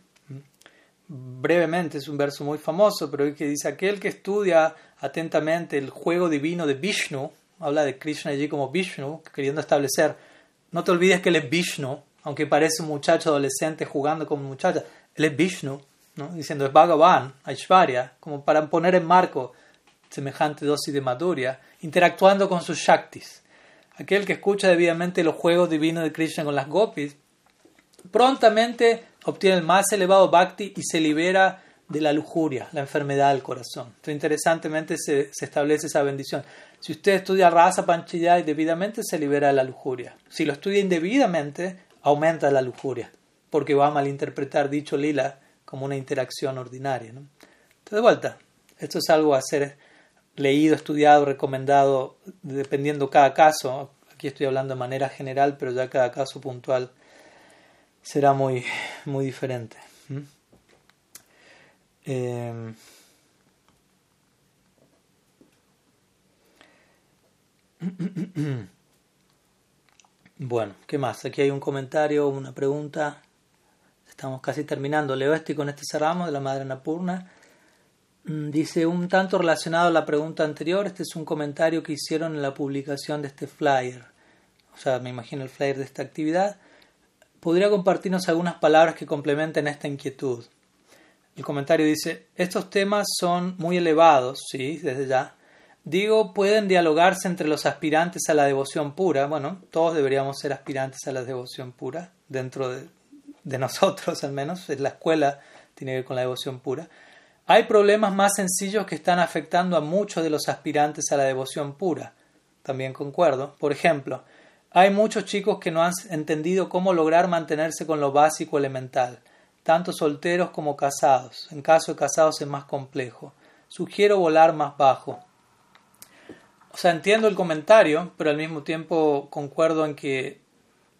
Brevemente, es un verso muy famoso, pero que dice, aquel que estudia atentamente el juego divino de Vishnu, habla de Krishna allí como Vishnu, queriendo establecer, no te olvides que él es Vishnu, aunque parece un muchacho adolescente jugando como muchacha, él es Vishnu, diciendo es Bhagavan, Aishvarya, como para poner en marco semejante dosis de maduria, interactuando con sus Shaktis. Aquel que escucha debidamente los juegos divinos de Krishna con las gopis, prontamente obtiene el más elevado bhakti y se libera de la lujuria, la enfermedad del corazón. Entonces, interesantemente se, establece esa bendición. Si usted estudia rasa y debidamente, se libera de la lujuria. Si lo estudia indebidamente, aumenta la lujuria, porque va a malinterpretar dicho lila como una interacción ordinaria. Entonces, de vuelta, esto es algo a ser leído, estudiado, recomendado, dependiendo cada caso. Aquí estoy hablando de manera general, pero ya cada caso puntual será muy, muy diferente. Em, bueno, ¿qué más? Aquí hay un comentario, una pregunta. Estamos casi terminando. Leo este y con este cerramos de la Madre Napurna. Mm, dice un tanto relacionado a la pregunta anterior, este es un comentario que hicieron en la publicación de este flyer. O sea, me imagino el flyer de esta actividad podría compartirnos algunas palabras que complementen esta inquietud. El comentario dice, estos temas son muy elevados, sí, desde ya. Digo, pueden dialogarse entre los aspirantes a la devoción pura. Bueno, todos deberíamos ser aspirantes a la devoción pura, dentro de, de nosotros al menos, la escuela tiene que ver con la devoción pura. Hay problemas más sencillos que están afectando a muchos de los aspirantes a la devoción pura. También concuerdo. Por ejemplo, hay muchos chicos que no han entendido cómo lograr mantenerse con lo básico elemental, tanto solteros como casados. En caso de casados es más complejo. Sugiero volar más bajo. O sea, entiendo el comentario, pero al mismo tiempo concuerdo en que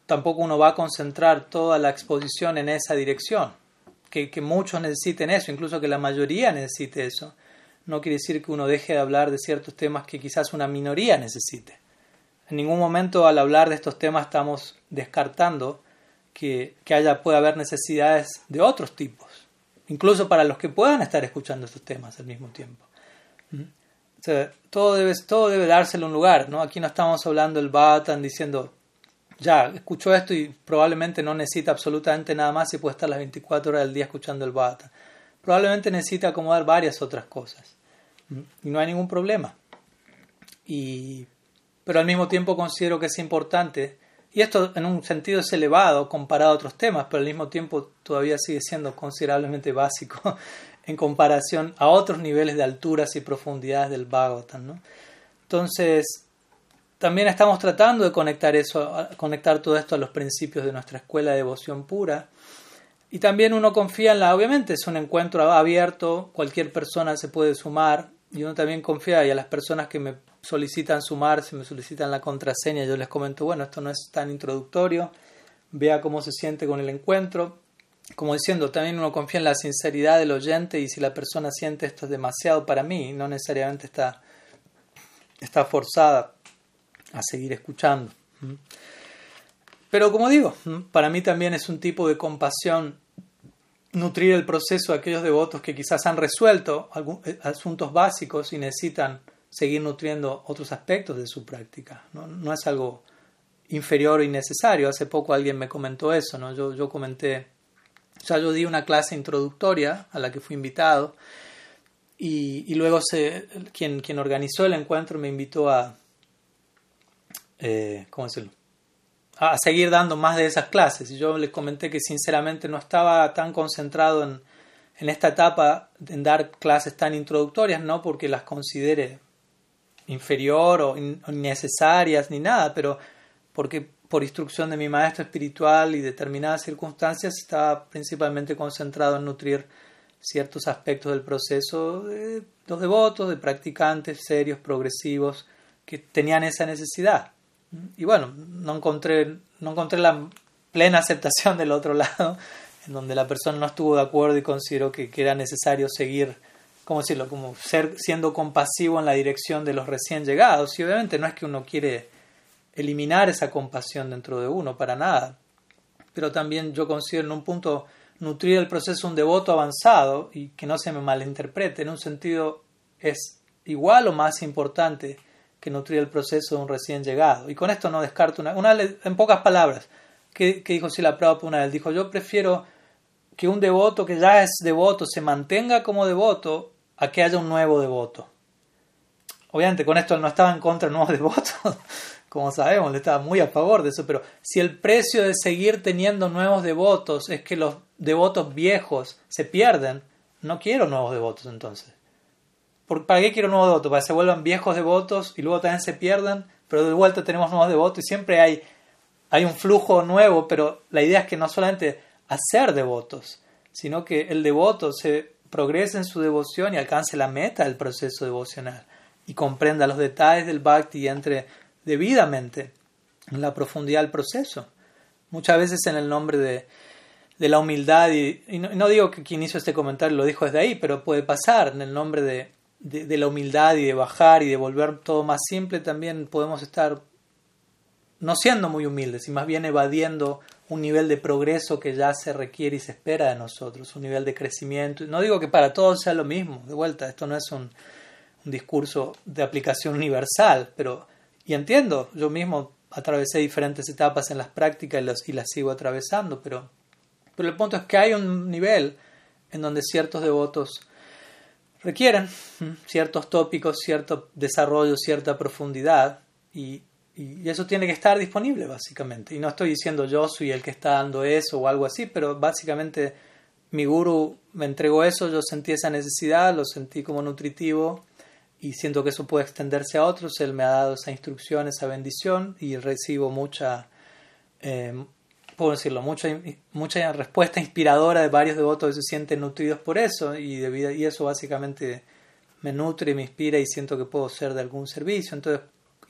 tampoco uno va a concentrar toda la exposición en esa dirección. Que, que muchos necesiten eso, incluso que la mayoría necesite eso. No quiere decir que uno deje de hablar de ciertos temas que quizás una minoría necesite. En ningún momento al hablar de estos temas estamos descartando que, haya, puede haber necesidades de otros tipos, incluso para los que puedan estar escuchando estos temas al mismo tiempo. ¿Mm? todo, debe, todo debe dárselo un lugar, ¿no? Aquí no estamos hablando del Bhatan diciendo, ya, escuchó esto y probablemente no necesita absolutamente nada más y puede estar las 24 horas del día escuchando el Bhatan. Probablemente necesita acomodar varias otras cosas. ¿Mm? Y no hay ningún problema. Y pero al mismo tiempo considero que es importante, y esto en un sentido es elevado comparado a otros temas, pero al mismo tiempo todavía sigue siendo considerablemente básico en comparación a otros niveles de alturas y profundidades del Bhagavatam. ¿no? Entonces, también estamos tratando de conectar, eso, conectar todo esto a los principios de nuestra escuela de devoción pura. Y también uno confía en la, obviamente es un encuentro abierto, cualquier persona se puede sumar, y uno también confía y a las personas que me solicitan sumarse, me solicitan la contraseña, yo les comento, bueno, esto no es tan introductorio, vea cómo se siente con el encuentro. Como diciendo, también uno confía en la sinceridad del oyente y si la persona siente esto es demasiado para mí, no necesariamente está, está forzada a seguir escuchando. Pero como digo, para mí también es un tipo de compasión nutrir el proceso de aquellos devotos que quizás han resuelto eh, asuntos básicos y necesitan seguir nutriendo otros aspectos de su práctica. No, es algo inferior o innecesario. Hace poco alguien me comentó eso. ¿no? Yo, yo comenté, ya yo di una clase introductoria a la que fui invitado y, luego se, quien, quien organizó el encuentro me invitó a, eh, ¿cómo decirlo? a seguir dando más de esas clases. Y yo le comenté que sinceramente no estaba tan concentrado en, en esta etapa en dar clases tan introductorias, no porque las considere inferior o innecesarias ni nada, pero porque por instrucción de mi maestro espiritual y determinadas circunstancias estaba principalmente concentrado en nutrir ciertos aspectos del proceso de los devotos, de practicantes serios, progresivos, que tenían esa necesidad. Y bueno, no encontré, no encontré la plena aceptación del otro lado, en donde la persona no estuvo de acuerdo y consideró que, era necesario seguir ¿cómo decirlo? Como ser, siendo compasivo en la dirección de los recién llegados. Y obviamente no es que uno quiere eliminar esa compasión dentro de uno, para nada. Pero también yo considero en un punto nutrir el proceso un devoto avanzado y que no se me malinterprete, en un sentido es igual o más importante que nutrir el proceso de un recién llegado. Y con esto no descarto una, una en pocas palabras, que, que dijo Sila Prabhupada una vez, dijo, yo prefiero que un devoto que ya es devoto se mantenga como devoto a que haya un nuevo devoto. Obviamente con esto él no estaba en contra de nuevos devotos, como sabemos, él estaba muy a favor de eso, pero si el precio de seguir teniendo nuevos devotos es que los devotos viejos se pierden, no quiero nuevos devotos entonces. ¿Para qué quiero nuevos devotos? Para que se vuelvan viejos devotos y luego también se pierdan, pero de vuelta tenemos nuevos devotos y siempre hay, hay un flujo nuevo, pero la idea es que no solamente hacer devotos, sino que el devoto se progrese en su devoción y alcance la meta del proceso devocional y comprenda los detalles del bhakti y entre debidamente en la profundidad del proceso. Muchas veces en el nombre de, de la humildad, y, no, digo que quien hizo este comentario lo dijo desde ahí, pero puede pasar en el nombre de, de la humildad y de bajar y de volver todo más simple, también podemos estar no siendo muy humildes y más bien evadiendo un nivel de progreso que ya se requiere y se espera de nosotros, un nivel de crecimiento. No digo que para todos sea lo mismo, de vuelta, esto no es un, discurso de aplicación universal, pero, y entiendo, yo mismo atravesé diferentes etapas en las prácticas y, y las sigo atravesando, pero, pero el punto es que hay un nivel en donde ciertos devotos requieren ciertos tópicos, cierto desarrollo, cierta profundidad, y, eso tiene que estar disponible, básicamente. Y no estoy diciendo yo soy el que está dando eso o algo así, pero básicamente mi guru me entregó eso, yo sentí esa necesidad, lo sentí como nutritivo y siento que eso puede extenderse a otros. Él me ha dado esa instrucción, esa bendición y recibo mucha, eh, puedo decirlo, mucha, mucha respuesta inspiradora de varios devotos que se sienten nutridos por eso y, de, y eso básicamente me nutre, me inspira y siento que puedo ser de algún servicio. Entonces,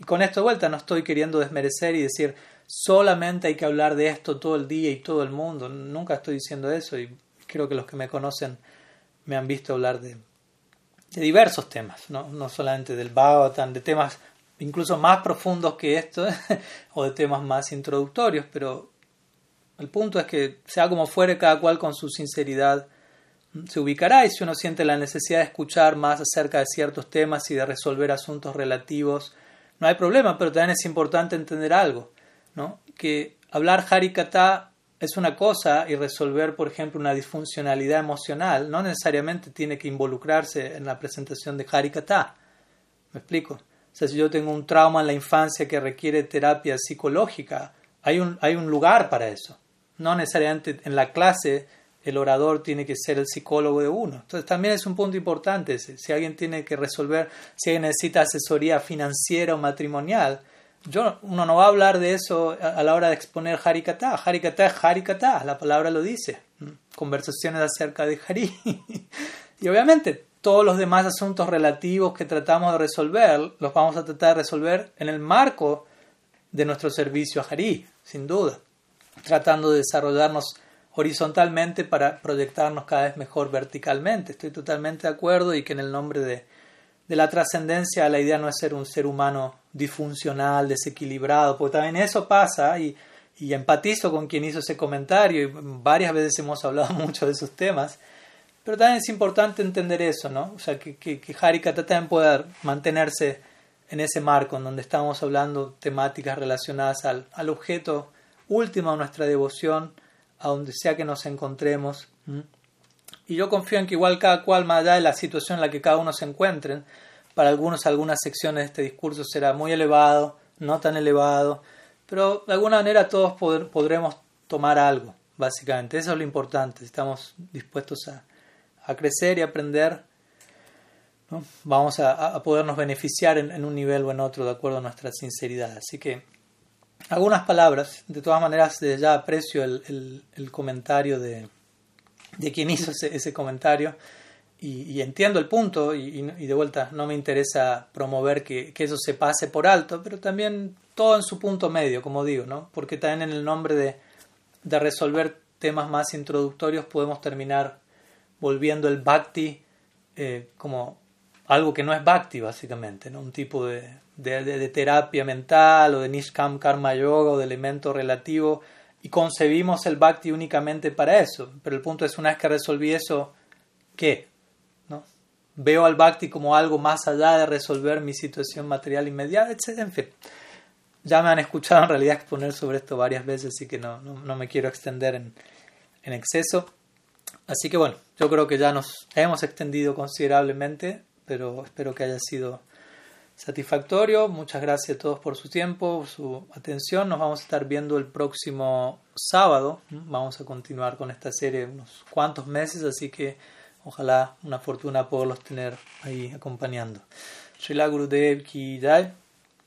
con esto de vuelta no estoy queriendo desmerecer y decir solamente hay que hablar de esto todo el día y todo el mundo. Nunca estoy diciendo eso y creo que los que me conocen me han visto hablar de, de diversos temas, ¿no? no solamente del Bhagavatam, de temas incluso más profundos que esto o de temas más introductorios, pero el punto es que sea como fuere cada cual con su sinceridad se ubicará y si uno siente la necesidad de escuchar más acerca de ciertos temas y de resolver asuntos relativos no hay problema, pero también es importante entender algo, ¿no? que hablar Harikata es una cosa y resolver, por ejemplo, una disfuncionalidad emocional no necesariamente tiene que involucrarse en la presentación de Harikata. ¿Me explico? Si yo tengo un trauma en la infancia que requiere terapia psicológica, hay un, hay un lugar para eso. No necesariamente en la clase el orador tiene que ser el psicólogo de uno. Entonces también es un punto importante Si alguien tiene que resolver, si necesita asesoría financiera o matrimonial, yo, uno no va a hablar de eso a, la hora de exponer Harikata. Harikata es Harikata, la palabra lo dice. Conversaciones acerca de Hari. y obviamente todos los demás asuntos relativos que tratamos de resolver, los vamos a tratar de resolver en el marco de nuestro servicio a Hari, sin duda. Tratando de desarrollarnos horizontalmente para proyectarnos cada vez mejor verticalmente. Estoy totalmente de acuerdo y que en el nombre de, de la trascendencia la idea no es ser un ser humano disfuncional, desequilibrado, porque también eso pasa y, y empatizo con quien hizo ese comentario y varias veces hemos hablado mucho de esos temas. Pero también es importante entender eso, ¿no? O sea, que, que, que Harikata también pueda mantenerse en ese marco en donde estamos hablando temáticas relacionadas al, al objeto último de nuestra devoción, a donde sea que nos encontremos. y yo confío en que igual cada cual, más allá de la situación en la que cada uno se encuentre, para algunos algunas secciones de este discurso será muy elevado, no tan elevado, pero de alguna manera todos podremos tomar algo, básicamente. Eso es lo importante. Estamos dispuestos a, a crecer y aprender. Vamos a, a, podernos beneficiar en, en, un nivel o en otro de acuerdo a nuestra sinceridad. Así que algunas palabras. De todas maneras, ya aprecio el, el, el comentario de, de quien hizo ese, ese comentario. Y, y, entiendo el punto y, y, de vuelta no me interesa promover que, que, eso se pase por alto, pero también todo en su punto medio, como digo, ¿no? porque también en el nombre de, de resolver temas más introductorios podemos terminar volviendo el bhakti eh, como algo que no es bhakti básicamente, ¿no? un tipo de, de, terapia mental o de nishkam karma yoga o de elemento relativo y concebimos el bhakti únicamente para eso, pero el punto es una vez que resolví eso, ¿qué? ¿No? Veo al bhakti como algo más allá de resolver mi situación material inmediata, etc. En fin, ya me han escuchado en realidad exponer sobre esto varias veces, así que no, no, no me quiero extender en, en exceso. Así que bueno, yo creo que ya nos hemos extendido considerablemente, pero espero que haya sido satisfactorio. Muchas gracias a todos por su tiempo, su atención. Nos vamos a estar viendo el próximo sábado. Vamos a continuar con esta serie unos cuantos meses, así que ojalá una fortuna poderlos tener ahí acompañando. Srila Gurudev ki jai,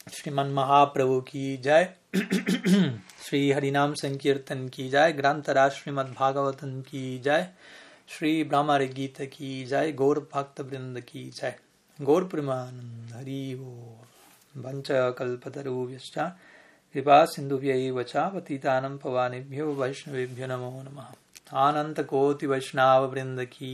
Sriman Mahaprabhu ki jai, Sri Harinam Sankirtan ki jai, Grantara Srimad Bhagavatam ki jai, Sri Brahma Gita ki jai, Gaur Bhakta Vrinda ki jai. गौरप्रमानंद हरि ओम कृपा सिंधुभ्यै च पतितानं पवानेभ्यो वैष्णवेभ्यो नमो नमः। आनन्दकोटिवैष्णववृन्द की